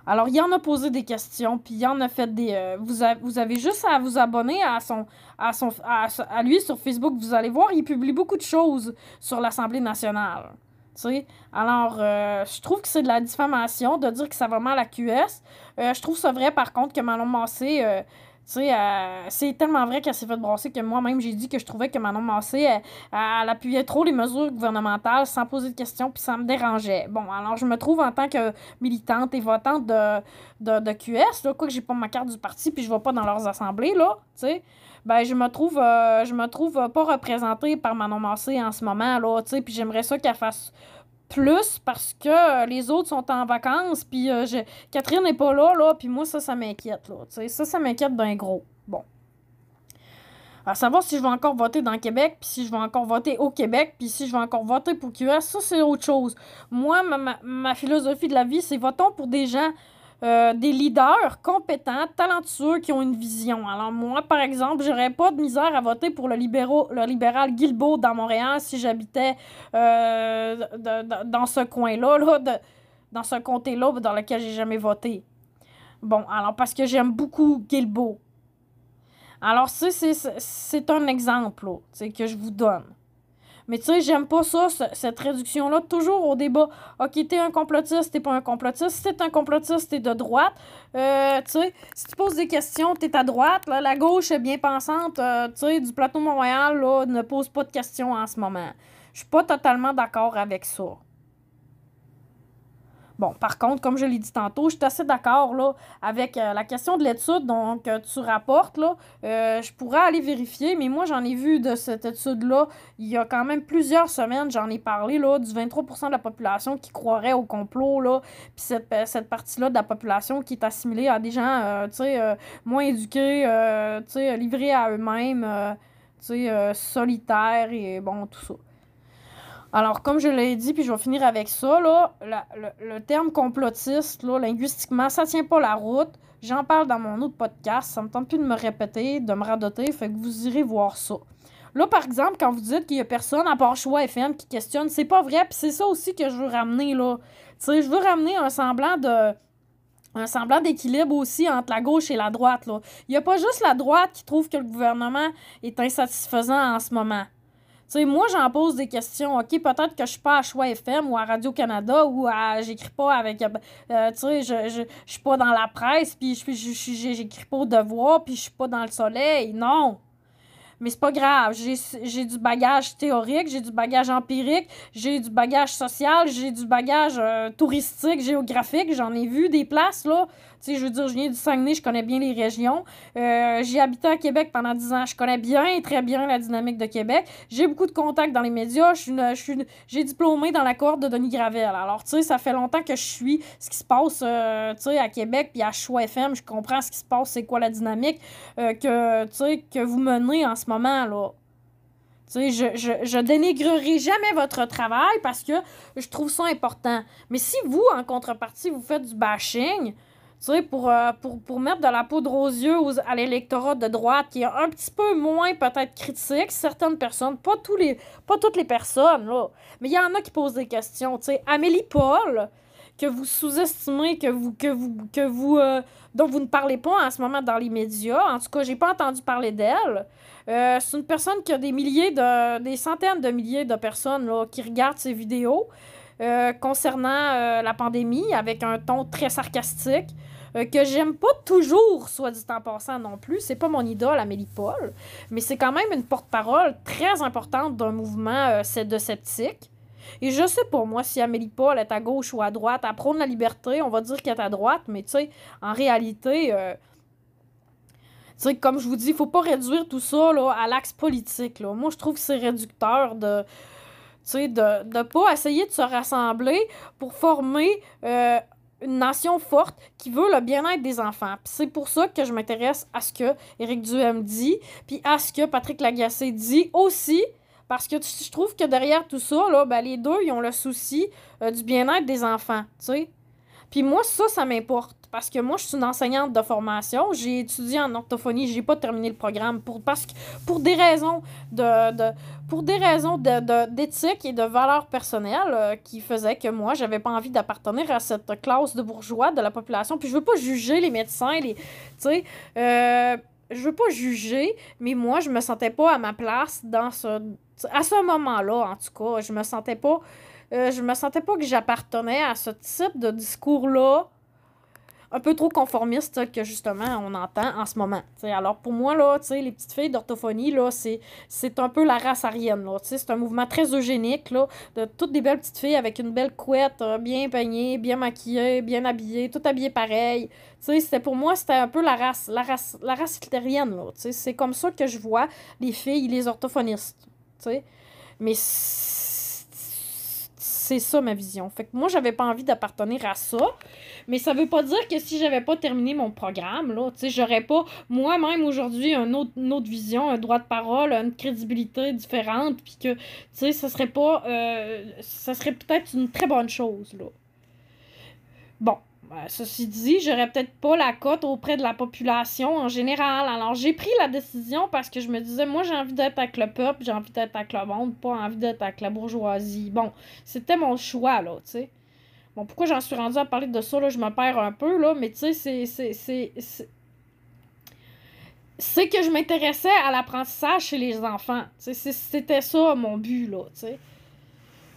Speaker 1: Alors, il en a posé des questions, puis il en a fait des... euh, vous, avez juste à vous abonner à son, à, son, à lui sur Facebook. Vous allez voir, il publie beaucoup de choses sur l'Assemblée nationale. Alors, euh, je trouve que c'est de la diffamation de dire que ça va mal à QS. Euh, je trouve ça vrai, par contre, que Manon Massé... euh, c'est tellement vrai qu'elle s'est fait brasser que moi-même, j'ai dit que je trouvais que Manon Massé, elle, appuyait trop les mesures gouvernementales sans poser de questions, puis ça me dérangeait. Bon, alors je me trouve en tant que militante et votante de QS, là, quoi que j'ai pas ma carte du parti, puis je vais pas dans leurs assemblées, là, tu sais, ben je me trouve euh, je me trouve euh, pas représentée par Manon Massé en ce moment, là, tu puis j'aimerais ça qu'elle fasse plus parce que euh, les autres sont en vacances, puis je- Catherine n'est pas là, là, puis moi, ça, ça m'inquiète, là, tu ça, ça m'inquiète d'un gros. Bon. À savoir si je vais encore voter dans Québec, puis si je vais encore voter au Québec, puis si je vais encore voter pour QS, ça, c'est autre chose. Moi, ma, ma, ma philosophie de la vie, c'est votons pour des gens, euh, des leaders compétents, talentueux, qui ont une vision. Alors, moi, par exemple, j'aurais pas de misère à voter pour le, le libéral Guilbeault dans Montréal si j'habitais euh, dans ce coin-là, là, dans ce comté-là dans lequel j'ai jamais voté. Bon, alors, parce que j'aime beaucoup Guilbeault. Alors, ça, c'est, un exemple, que je vous donne. Mais tu sais, j'aime pas ça, ce- cette réduction-là, toujours au débat. Ok, t'es un complotiste, t'es pas un complotiste. Si t'es un complotiste, t'es de droite. Euh, tu sais, si tu poses des questions, t'es à droite. La gauche est bien pensante, euh, tu sais, du plateau Montréal, là, ne pose pas de questions en ce moment. Je suis pas totalement d'accord avec ça. Bon, par contre, comme je l'ai dit tantôt, je suis assez d'accord avec euh, la question de l'étude donc, que tu rapportes. Là, Euh, je pourrais aller vérifier, mais moi, j'en ai vu de cette étude-là il y a quand même plusieurs semaines. J'en ai parlé là, du 23% de la population qui croirait au complot. Puis cette, euh, partie-là de la population qui est assimilée à des gens euh, sais, euh, moins éduqués, euh, sais, livrés à eux-mêmes, euh, sais, euh, solitaires et bon, tout ça. Alors, comme je l'ai dit, puis je vais finir avec ça, là, le terme complotiste, là, linguistiquement, ça tient pas la route. J'en parle dans mon autre podcast. Ça me tente plus de me répéter, de me radoter, fait que vous irez voir ça. Là, par exemple, quand vous dites qu'il y a personne à part Choix FM qui questionne, c'est pas vrai, puis c'est ça aussi que je veux ramener, là. Tu sais, je veux ramener un semblant de un semblant d'équilibre aussi entre la gauche et la droite. Là. Il n'y a pas juste la droite qui trouve que le gouvernement est insatisfaisant en ce moment. Sais, moi, j'en pose des questions. OK, peut-être que je suis pas à Choix FM ou à Radio-Canada ou à j'écris pas avec. euh, tu sais, je, je, je suis pas dans la presse, puis je, je, je- j'écris pas au devoir, puis je suis pas dans le soleil. Non! Mais c'est pas grave. J'ai, j'ai du bagage théorique, j'ai du bagage empirique, j'ai du bagage social, j'ai du bagage euh, touristique, géographique. J'en ai vu des places, là. Sais, je veux dire, je viens du Saguenay, je connais bien les régions. Euh, j'ai habité à Québec pendant 10 ans. Je connais bien, très bien la dynamique de Québec. J'ai beaucoup de contacts dans les médias. Je suis je suis j'ai diplômé dans la cohorte de Denis Gravel. Alors, tu sais, ça fait longtemps que je suis ce qui se passe, euh, tu sais, à Québec, puis à Choix FM. Je comprends ce qui se passe, c'est quoi la dynamique euh, que, tu sais, que vous menez en ce moment, là. Tu sais, je, je, je dénigrerai jamais votre travail parce que je trouve ça important. Mais si vous, en contrepartie, vous faites du bashing, euh, pour, mettre de la poudre aux yeux à l'électorat de droite qui est un petit peu moins peut-être critique, certaines personnes, pas, toutes les personnes, mais il y en a qui posent des questions. Tu Amélie Paul, que vous sous-estimez, que vous, que vous, euh, dont vous ne parlez pas en ce moment dans les médias, en tout cas, j'ai pas entendu parler d'elle. Euh, c'est une personne qui a des milliers de, des centaines de milliers de personnes qui regardent ses vidéos concernant la pandémie avec un ton très sarcastique euh, que j'aime pas toujours, soit dit en passant non plus. C'est pas mon idole, Amélie Paul, mais c'est quand même une porte-parole très importante d'un mouvement euh, de sceptique. Et je sais pas, moi, si Amélie Paul est à gauche ou à droite, elle prône la liberté, on va dire qu'elle est à droite, mais tu sais, en réalité, euh, tu sais, comme je vous dis, il faut pas réduire tout ça là, à l'axe politique. Là. Moi, je trouve que c'est réducteur de, tu sais, de ne pas essayer de se rassembler pour former euh, une nation forte qui veut le bien-être des enfants. C'est pour ça que je m'intéresse à ce que Éric Duhem dit, puis à ce que Patrick Lagacé dit aussi, parce que je trouve que derrière tout ça, là, ben, les deux, ils ont le souci euh, du bien-être des enfants, tu sais. Puis moi, ça, ça m'importe. Parce que moi, je suis une enseignante de formation. J'ai étudié en orthophonie. J'ai pas terminé le programme pour, parce que, pour des raisons de, de- pour des raisons de, de- d'éthique et de valeurs personnelles euh, qui faisaient que moi, j'avais pas envie d'appartenir à cette classe de bourgeois de la population. Puis je veux pas juger les médecins, les, tu sais, euh, je veux pas juger, mais moi, je me sentais pas à ma place dans ce, à ce moment-là, en tout cas. Je me sentais pas, euh, je me sentais pas que j'appartenais à ce type de discours-là un peu trop conformiste que justement on entend en ce moment. Alors pour moi, là, les petites filles d'orthophonie, là, c'est, c'est un peu la race aryenne. Là, c'est un mouvement très eugénique, là, de toutes des belles petites filles avec une belle couette, euh, bien peignée, bien maquillée, bien habillée, tout habillé pareil. C'était pour moi, c'était un peu la race, la race, la race hitlérienne. Là, c'est comme ça que je vois les filles, les orthophonistes. Mais c'est ça ma vision. Fait que moi, j'avais pas envie d'appartenir à ça. Mais ça veut pas dire que si j'avais pas terminé mon programme, là, tu sais, j'aurais pas moi-même aujourd'hui une autre vision, un droit de parole, une crédibilité différente, puis que, tu sais, ça serait pas. euh, ça serait peut-être une très bonne chose, là. Bon. Euh, Ceci dit, j'aurais peut-être pas la cote auprès de la population en général. Alors, j'ai pris la décision parce que je me disais, moi, j'ai envie d'être avec le peuple, j'ai envie d'être avec le monde, pas envie d'être avec la bourgeoisie. Bon, c'était mon choix, là, tu sais. Bon, pourquoi j'en suis rendue à parler de ça, là, je me perds un peu, là, mais tu sais, c'est- c'est- que je m'intéressais à l'apprentissage chez les enfants. C'était ça mon but, là, tu sais.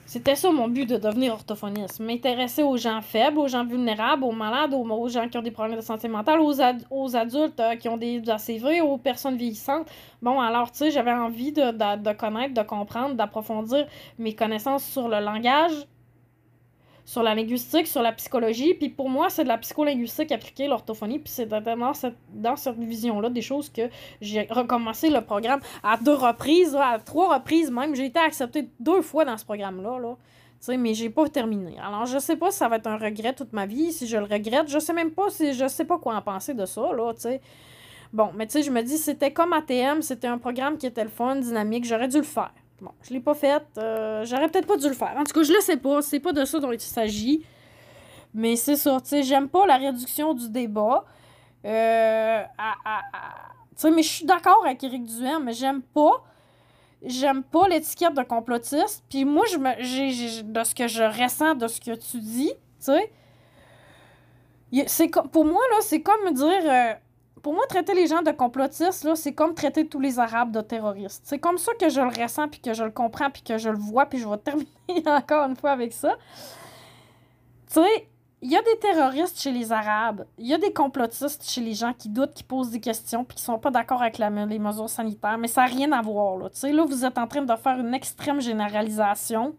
Speaker 1: C'était ça mon but de devenir orthophoniste. M'intéresser aux gens faibles, aux gens vulnérables, aux malades, aux, gens qui ont des problèmes de santé mentale, aux, aux adultes euh, qui ont des ACV, aux personnes vieillissantes. Bon, alors, tu sais, j'avais envie de, de connaître, de comprendre, d'approfondir mes connaissances sur le langage, sur la linguistique, sur la psychologie. Puis pour moi, c'est de la psycholinguistique appliquée, l'orthophonie. Puis c'est dans cette, vision-là des choses que j'ai recommencé le programme à deux reprises, à trois reprises même. J'ai été acceptée deux fois dans ce programme-là. Là. Tu sais, mais j'ai pas terminé. Alors, je sais pas si ça va être un regret toute ma vie, si je le regrette. Je sais même pas si je sais pas quoi en penser de ça, là, tu sais. Bon, mais tu sais, je me dis, c'était comme ATM, c'était un programme qui était le fun, dynamique, j'aurais dû le faire. Bon, je l'ai pas fait. euh, J'aurais peut-être pas dû le faire. En tout cas, je le sais pas. C'est pas de ça dont il s'agit. Mais c'est ça. Tu sais, j'aime pas la réduction du débat. Euh, Tu sais, mais je suis d'accord avec Éric Duhem, mais j'aime pas. J'aime pas l'étiquette de complotiste. Puis moi, je me, de ce que je ressens, de ce que tu dis, tu sais. Pour moi, là, c'est comme dire. euh, pour moi, traiter les gens de complotistes, c'est comme traiter tous les Arabes de terroristes. C'est comme ça que je le ressens, puis que je le comprends, puis que je le vois, puis je vais terminer encore une fois avec ça. Tu sais, il y a des terroristes chez les Arabes, il y a des complotistes chez les gens qui doutent, qui posent des questions, puis qui sont pas d'accord avec les mesures sanitaires, mais ça n'a rien à voir, là. Tu sais, là, vous êtes en train de faire une extrême généralisation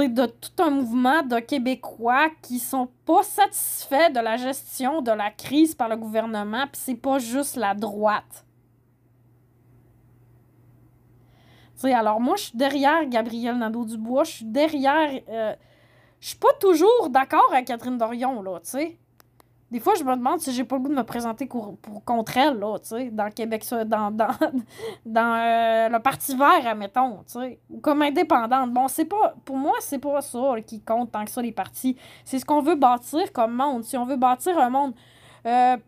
Speaker 1: de tout un mouvement de Québécois qui sont pas satisfaits de la gestion de la crise par le gouvernement, puis c'est pas juste la droite. Alors moi, je suis derrière Gabriel Nadeau-Dubois, je suis derrière... euh, je suis pas toujours d'accord avec Catherine Dorion, là, tu sais. Des fois, je me demande si j'ai pas le goût de me présenter pour, pour- contre elle, là, tu sais, dans Québec, dans, dans, dans euh, le Parti vert, admettons, tu sais, ou comme indépendante. Bon, c'est pas, pour moi, c'est pas ça qui compte tant que ça, les partis. C'est ce qu'on veut bâtir comme monde. Si on veut bâtir un monde, euh,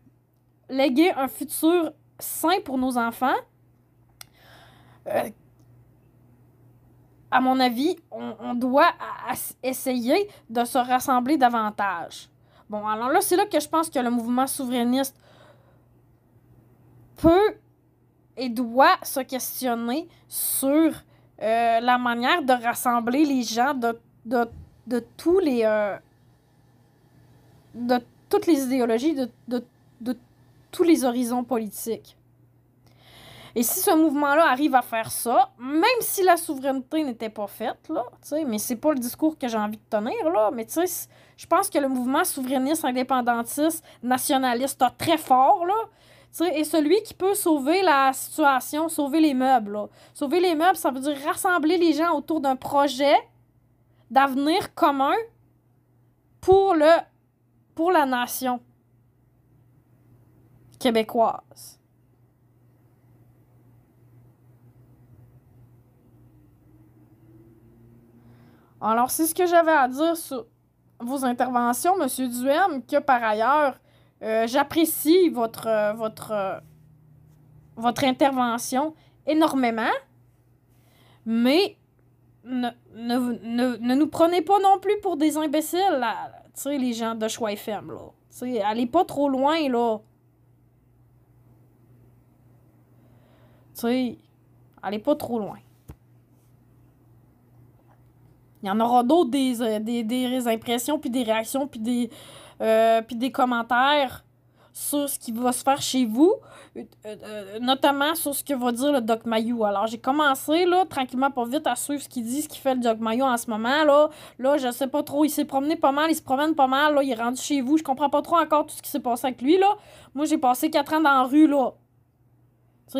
Speaker 1: léguer un futur sain pour nos enfants, euh, à mon avis, on, on doit essayer de se rassembler davantage. Bon, alors là, c'est là que je pense que le mouvement souverainiste peut et doit se questionner sur euh, la manière de rassembler les gens de, de, de tous les. euh, de toutes les idéologies, de, de, tous les horizons politiques. Et si ce mouvement-là arrive à faire ça, même si la souveraineté n'était pas faite, là, mais c'est pas le discours que j'ai envie de tenir, là, mais tu sais, je pense que le mouvement souverainiste, indépendantiste, nationaliste, très fort, là, tu sais, et celui qui peut sauver la situation, sauver les meubles, là. Sauver les meubles, ça veut dire rassembler les gens autour d'un projet d'avenir commun pour le pour la nation québécoise. Alors, c'est ce que j'avais à dire sur vos interventions, Monsieur Duhem, que par ailleurs, euh, j'apprécie votre, euh, votre, euh, votre intervention énormément, mais ne, ne, ne, ne nous prenez pas non plus pour des imbéciles, là, sais, les gens de Choix FM, là. Allez pas trop loin, là. Tu sais, allez pas trop loin. Il y en aura d'autres des, euh, des, des impressions, puis des réactions, puis des, euh, puis des commentaires sur ce qui va se faire chez vous, euh, notamment sur ce que va dire le Doc Mayou. Alors, j'ai commencé, là, tranquillement, pas vite, à suivre ce qu'il dit, ce qu'il fait le Doc Mayou en ce moment, là. Là, je sais pas trop, il s'est promené pas mal, il se promène pas mal, là, il est rendu chez vous, je comprends pas trop encore tout ce qui s'est passé avec lui, là. Moi, j'ai passé quatre ans dans la rue, là.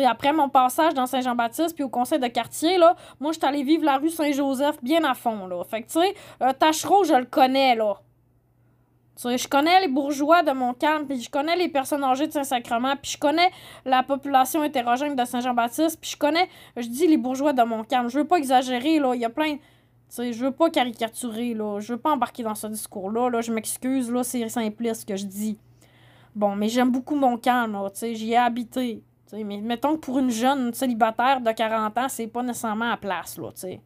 Speaker 1: Après mon passage dans Saint-Jean-Baptiste puis au conseil de quartier, là, moi, je suis allée vivre la rue Saint-Joseph bien à fond, là. Fait que, tu sais, euh, je le connais, là. Je connais les bourgeois de Montcalm, puis je connais les personnes âgées de Saint-Sacrement, puis je connais la population hétérogène de Saint-Jean-Baptiste, puis je connais, je dis les bourgeois de Montcalm. Je veux pas exagérer, là. Il y a plein... Tu je veux pas caricaturer, là. Je veux pas embarquer dans ce discours-là, là. Je m'excuse, là, c'est simpliste ce que je dis. Bon, mais j'aime beaucoup Montcalm, là. Tu sais, j'y ai habité. Tu sais, mais mettons que pour une jeune célibataire de 40 ans, c'est pas nécessairement à place, là, tu sais.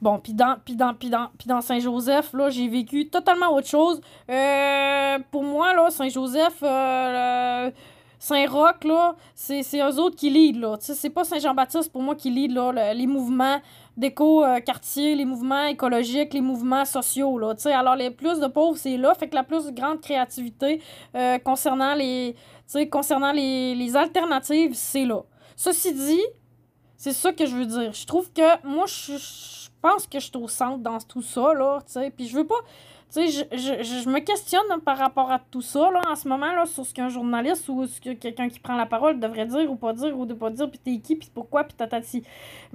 Speaker 1: Bon, puis dans, dans, dans, dans Saint-Joseph, là, j'ai vécu totalement autre chose. Euh, pour moi, là, Saint-Joseph, euh, Saint-Roch, là, c'est, c'est eux autres qui lead, là. Tu sais, c'est pas Saint-Jean-Baptiste, pour moi, qui lead, là, le- les mouvements d'éco-quartier, les mouvements écologiques, les mouvements sociaux, là. Alors, les plus de pauvres, c'est là. Fait que la plus grande créativité euh, concernant les, sais, concernant les, les alternatives, c'est là. Ceci dit, c'est ça que je veux dire. Je trouve que moi, je, je pense que je suis au centre dans tout ça, là, tu sais. Puis je veux pas. Tu sais, je, je, je, me questionne par rapport à tout ça, là, en ce moment, là, sur ce qu'un journaliste ou ce que quelqu'un qui prend la parole devrait dire ou pas dire ou de pas dire, puis t'es qui, puis pourquoi, puis tatati.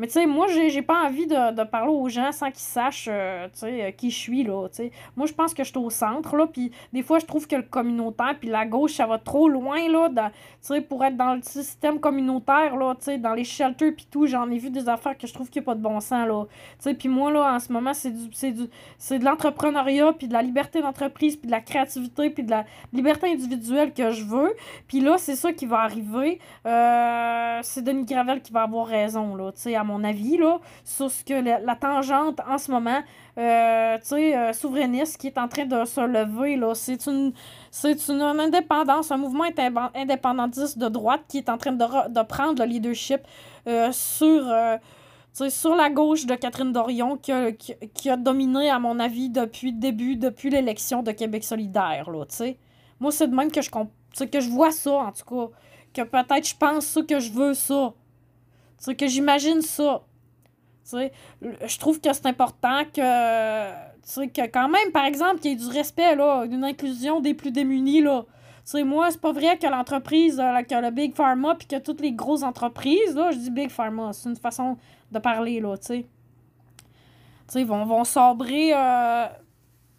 Speaker 1: Mais tu sais, moi, j'ai pas envie de, de parler aux gens sans qu'ils sachent, euh, tu sais, euh, qui je suis, là. Moi, je pense que je suis au centre, là, puis des fois, je trouve que le communautaire puis la gauche, ça va trop loin, là, tu sais, pour être dans le système communautaire, là, tu sais, dans les shelters puis tout, j'en ai vu des affaires que je trouve qu'il n'y a pas de bon sens, là. Tu sais, puis moi, là, en ce moment, c'est c'est c'est de l'entrepreneuriat puis de la liberté d'entreprise puis de la créativité puis de la liberté individuelle que je veux. Puis là, c'est ça qui va arriver. Euh, c'est Denis Gravel qui va avoir raison, là, tu sais, à mon avis, là, sur ce que la, tangente en ce moment, euh, tu sais, euh, souverainiste qui est en train de se lever, là. C'est une, c'est une, indépendance, un mouvement indép- indépendantiste de droite qui est en train de, re- de prendre le leadership euh, sur, sur la gauche de Catherine Dorion qui a, dominé, à mon avis, depuis le début, depuis l'élection de Québec solidaire. Moi, c'est de même que je, que je vois ça, en tout cas. Que peut-être je pense ça, que je veux ça. Sais, que j'imagine ça. Je trouve que c'est important que, que quand même, par exemple, qu'il y ait du respect, là, d'une inclusion des plus démunis, là. Tu sais, moi, c'est pas vrai que l'entreprise, euh, que le Big Pharma, puis que toutes les grosses entreprises, là, je dis Big Pharma, c'est une façon de parler, là. Tu sais, vont, vont sabrer, euh,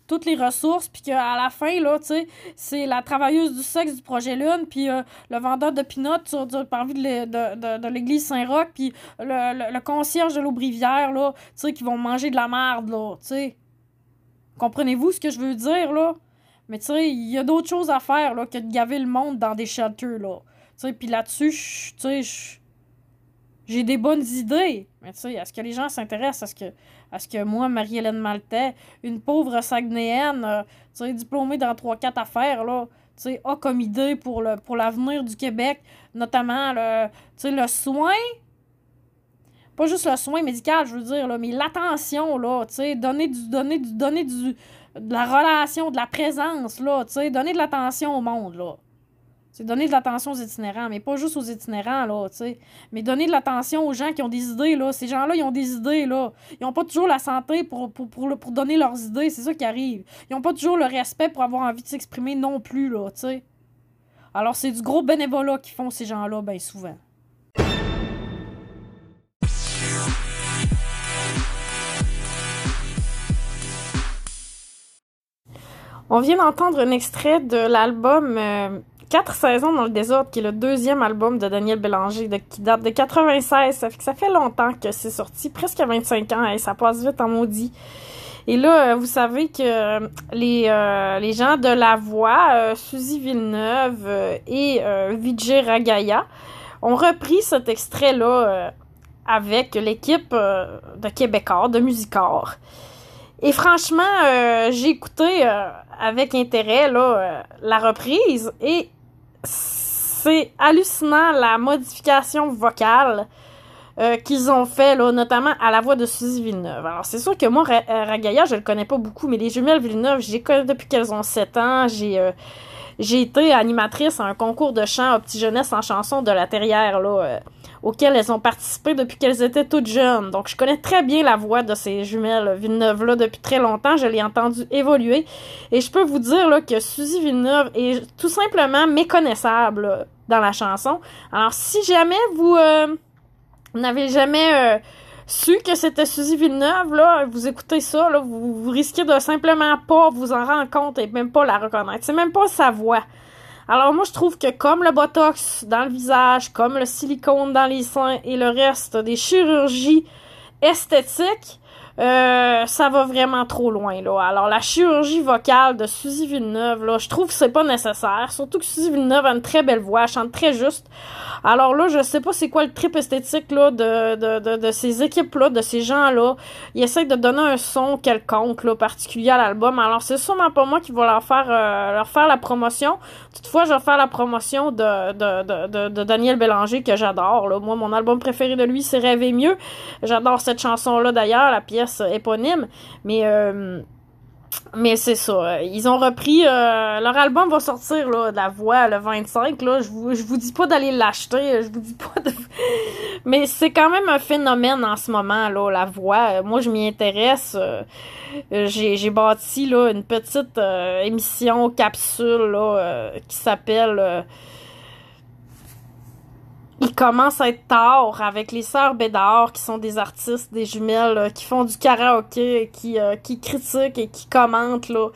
Speaker 1: toutes les ressources, puis qu'à la fin, là, tu sais, c'est la travailleuse du sexe du projet Lune, puis euh, le vendeur de peanuts sur, de, de, l'église Saint-Roch, puis le, le, le, concierge de l'Aubrivière, là, tu sais, qui vont manger de la merde, là, tu sais. Comprenez-vous ce que je veux dire, là? Mais tu sais, il y a d'autres choses à faire, là, que de gaver le monde dans des shelters, là. Tu sais, puis là-dessus, tu sais, j'ai des bonnes idées. Mais tu sais, est-ce que les gens s'intéressent à ce que, à ce que moi, Marie-Hélène Maltais, une pauvre Saguenayenne, euh, tu sais, diplômée dans 3-4 affaires, là, tu sais, a comme idée pour le pour l'avenir du Québec, notamment le, tu sais, le soin, pas juste le soin médical, je veux dire, là, mais l'attention, là, tu sais, donner du, donner du, donner du, de la relation, de la présence, là, tu sais, donner de l'attention au monde, là. C'est donner de l'attention aux itinérants, mais pas juste aux itinérants, là, tu sais. Mais donner de l'attention aux gens qui ont des idées, là. Ces gens-là, ils ont des idées, là. Ils ont pas toujours la santé pour, pour, pour, pour donner leurs idées, c'est ça qui arrive. Ils ont pas toujours le respect pour avoir envie de s'exprimer non plus, là, tu sais. Alors, c'est du gros bénévolat qu'ils font, ces gens-là, bien souvent. On vient d'entendre un extrait de l'album euh, Quatre saisons dans le désordre, qui est le deuxième album de Daniel Bélanger, qui date de 96. Ça fait que ça fait longtemps que c'est sorti, presque 25 ans, et ça passe vite en maudit. Et là, euh, vous savez que euh, les, les gens de La Voix, Suzy Villeneuve et Vijay Ragaya, ont repris cet extrait-là avec l'équipe de Québécois, de Musicor. Et franchement, j'ai écouté avec intérêt la reprise et c'est hallucinant la modification vocale euh, qu'ils ont fait, là, notamment à la voix de Suzy Villeneuve. Alors, c'est sûr que moi, euh, Ragaya, je le connais pas beaucoup, mais les jumelles Villeneuve, les connais depuis qu'elles ont 7 ans. J'ai euh, j'ai été animatrice à un concours de chant au petit jeunesse en chanson de la Terrière, là, auquel elles ont participé depuis qu'elles étaient toutes jeunes. Donc, je connais très bien la voix de ces jumelles Villeneuve-là depuis très longtemps. Je l'ai entendu évoluer. Et je peux vous dire là, que Suzy Villeneuve est tout simplement méconnaissable dans la chanson. Alors, si jamais vous euh, n'avez jamais euh, su que c'était Suzy Villeneuve, là, vous écoutez ça, vous, vous risquez de simplement pas vous en rendre compte et même pas la reconnaître. C'est même pas sa voix. Alors moi je trouve que comme le botox dans le visage, comme le silicone dans les seins et le reste des chirurgies esthétiques, euh, ça va vraiment trop loin là. Alors la chirurgie vocale de Suzy Villeneuve là, je trouve que c'est pas nécessaire, surtout que Suzy Villeneuve a une très belle voix, elle chante très juste. Alors là, je sais pas c'est quoi le trip esthétique là de de, de, de ces équipes là, de ces gens là. Ils essayent de donner un son quelconque là particulier à l'album. Alors c'est sûrement pas moi qui va leur faire euh, leur faire la promotion. Toutefois, je vais faire la promotion de de, de, de Daniel Bélanger que j'adore là. Moi mon album préféré de lui c'est Rêver mieux. J'adore cette chanson là d'ailleurs, la pièce éponyme. Mais euh, mais c'est ça. Ils ont repris euh, leur album va sortir là de la voix le 25 là, je vous je vous dis pas d'aller l'acheter, je vous dis pas de Mais c'est quand même un phénomène en ce moment là la voix. Moi je m'y intéresse euh, j'ai bâti là une petite émission capsule là qui s'appelle il commence à être tard avec les sœurs Bédard qui sont des artistes, des jumelles qui font du karaoké, qui euh, qui critiquent et qui commentent là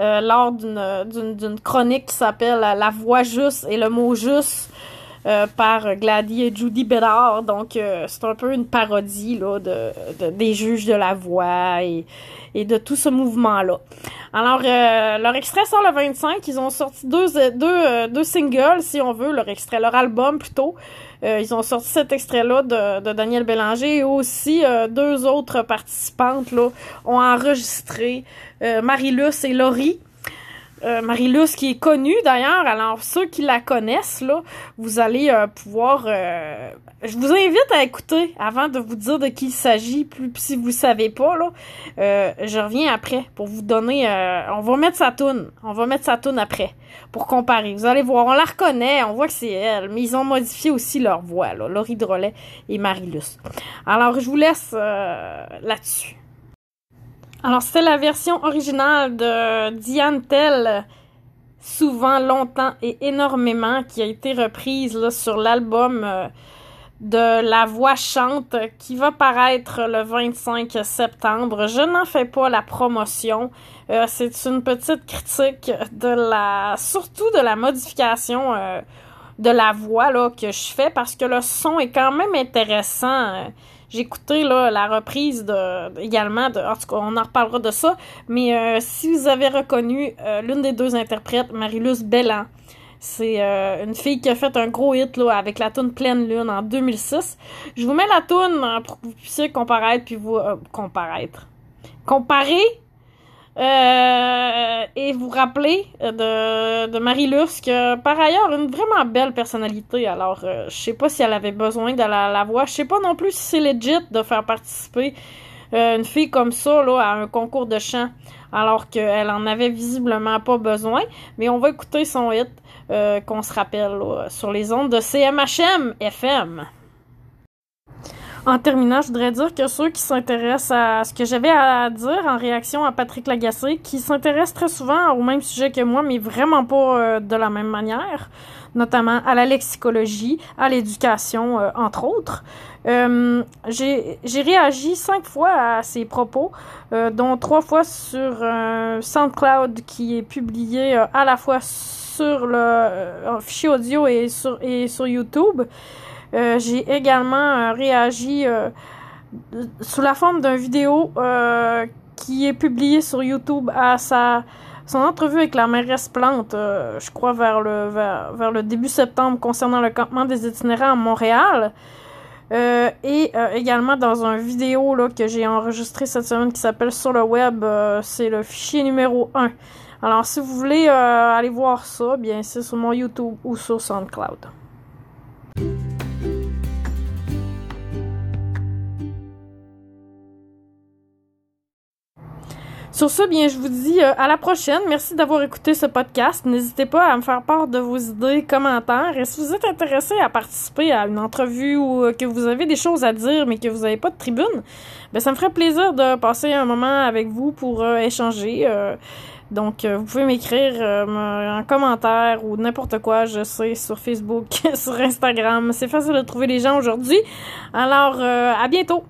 Speaker 1: euh, lors d'une d'une chronique qui s'appelle La voix juste et le mot juste. Par Gladys et Judy Bédard. Donc, c'est un peu une parodie là, de, des juges de la voix et, et de tout ce mouvement-là. Alors, leur extrait sort le 25. Ils ont sorti deux, deux, deux singles, si on veut, leur extrait, leur album plutôt. Euh, ils ont sorti cet extrait-là de, de, Daniel Bélanger et aussi euh, deux autres participantes là, ont enregistré euh, Marie-Luce et Laurie. Euh, Marie-Luce qui est connue d'ailleurs. Alors ceux qui la connaissent là, vous allez euh, pouvoir. Euh, je vous invite à écouter avant de vous dire de qui il s'agit. Plus si vous savez pas là, je reviens après pour vous donner. on va mettre sa toune. On va mettre sa toune après pour comparer. Vous allez voir, on la reconnaît, on voit que c'est elle, mais ils ont modifié aussi leur voix là, Laurie Drolet et Marie-Luce. Alors je vous laisse là-dessus. Alors, c'était la version originale de Diane Tell, souvent, longtemps et énormément, qui a été reprise là, sur l'album euh, de La Voix chante qui va paraître le 25 septembre. Je n'en fais pas la promotion. Euh, c'est une petite critique de la, surtout de la modification euh, de la voix là, que je fais parce que le son est quand même intéressant. J'ai écouté la reprise également, de, en tout cas, on en reparlera de ça. Mais euh, si vous avez reconnu l'une des deux interprètes, Marilus Bellan, c'est euh, une fille qui a fait un gros hit avec la tune Pleine Lune en 2006. Je vous mets la tune hein, pour que vous puissiez comparaître puis vous euh, comparaître. Comparer euh, et vous rappeler de, de Marie a par ailleurs une vraiment belle personnalité. Alors, je sais pas si elle avait besoin de la, la voix. Je sais pas non plus si c'est legit de faire participer une fille comme ça là, à un concours de chant, alors qu'elle en avait visiblement pas besoin. Mais on va écouter son hit. Euh, qu'on se rappelle sur les ondes de CMHM FM. En terminant, je voudrais dire que ceux qui s'intéressent à ce que j'avais à dire en réaction à Patrick Lagacé, qui s'intéresse très souvent au même sujet que moi, mais vraiment pas euh, de la même manière, notamment à la lexicologie, à l'éducation, euh, entre autres. j'ai réagi cinq fois à ses propos, dont trois fois sur SoundCloud qui est publié à la fois sur le euh, fichier audio et sur YouTube. Euh, j'ai également euh, réagi sous la forme d'une vidéo qui est publiée sur YouTube à sa son entrevue avec la mairesse Plante, je crois vers le vers, le début septembre concernant le campement des itinérants à Montréal. et également dans un vidéo là, que j'ai enregistré cette semaine qui s'appelle Sur le web, c'est le fichier numéro 1. Alors, si vous voulez euh, aller voir ça, bien, c'est sur mon YouTube ou sur SoundCloud. Sur ce, bien, je vous dis euh, à la prochaine. Merci d'avoir écouté ce podcast. N'hésitez pas à me faire part de vos idées, commentaires. Et si vous êtes intéressé à participer à une entrevue ou euh, que vous avez des choses à dire mais que vous n'avez pas de tribune, ben, ça me ferait plaisir de passer un moment avec vous pour échanger. Donc, euh, vous pouvez m'écrire euh, un commentaire ou n'importe quoi, je sais, sur Facebook, sur Instagram. C'est facile de trouver les gens aujourd'hui. Alors, euh, à bientôt!